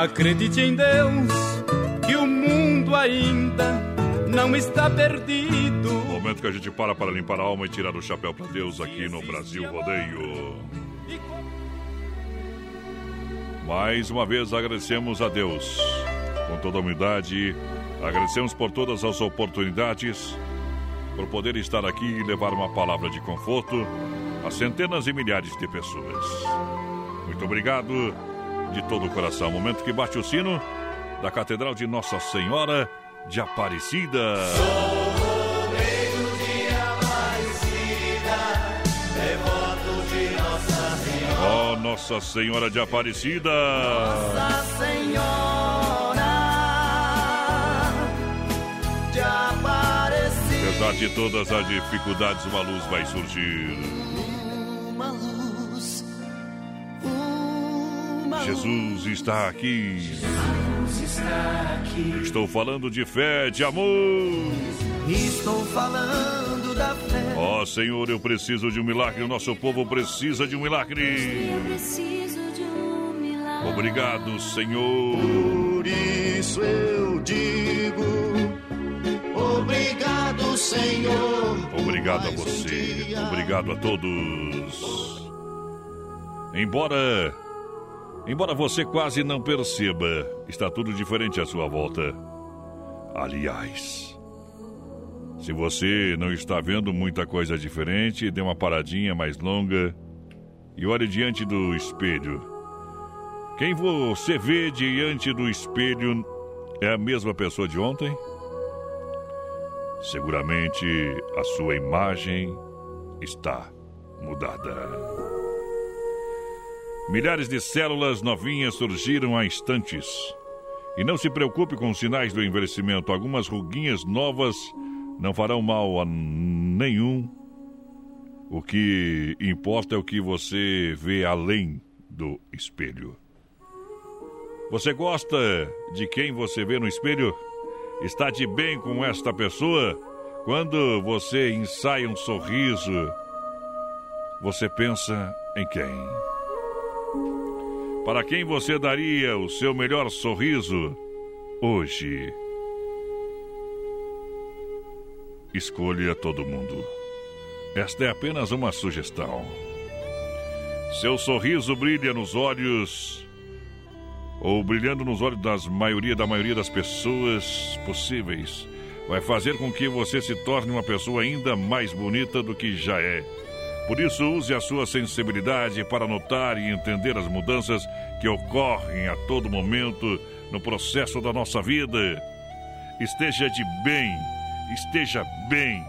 Acredite em Deus, que o mundo ainda não está perdido. Momento que a gente para para limpar a alma e tirar o chapéu para Deus aqui no Brasil Rodeio. Mais uma vez agradecemos a Deus com toda a humildade. Agradecemos por todas as oportunidades, por poder estar aqui e levar uma palavra de conforto a centenas e milhares de pessoas. Muito obrigado de todo o coração. Momento que bate o sino da Catedral de Nossa Senhora de Aparecida. Ó Nossa Senhora de Aparecida. Nossa Senhora de Aparecida. Apesar de todas as dificuldades, uma luz vai surgir. Jesus está aqui. Jesus está aqui. Estou falando de fé, de amor. Estou falando da fé. Ó Senhor, eu preciso de um milagre. O nosso povo precisa de um milagre. Eu preciso de um milagre. Obrigado, Senhor. Por isso eu digo obrigado, Senhor. Obrigado a você. Obrigado a todos. Embora. Embora você quase não perceba, está tudo diferente à sua volta. Aliás, se você não está vendo muita coisa diferente, dê uma paradinha mais longa e olhe diante do espelho. Quem você vê diante do espelho é a mesma pessoa de ontem? Seguramente a sua imagem está mudada. Milhares de células novinhas surgiram há instantes. E não se preocupe com os sinais do envelhecimento. Algumas ruguinhas novas não farão mal a nenhum. O que importa é o que você vê além do espelho. Você gosta de quem você vê no espelho? Está de bem com esta pessoa? Quando você ensaia um sorriso, você pensa em quem? Para quem você daria o seu melhor sorriso hoje? Escolha todo mundo. Esta é apenas uma sugestão. Seu sorriso brilha nos olhos ou brilhando nos olhos das maioria da maioria das pessoas possíveis, vai fazer com que você se torne uma pessoa ainda mais bonita do que já é. Por isso, use a sua sensibilidade para notar e entender as mudanças que ocorrem a todo momento no processo da nossa vida. Esteja de bem, esteja bem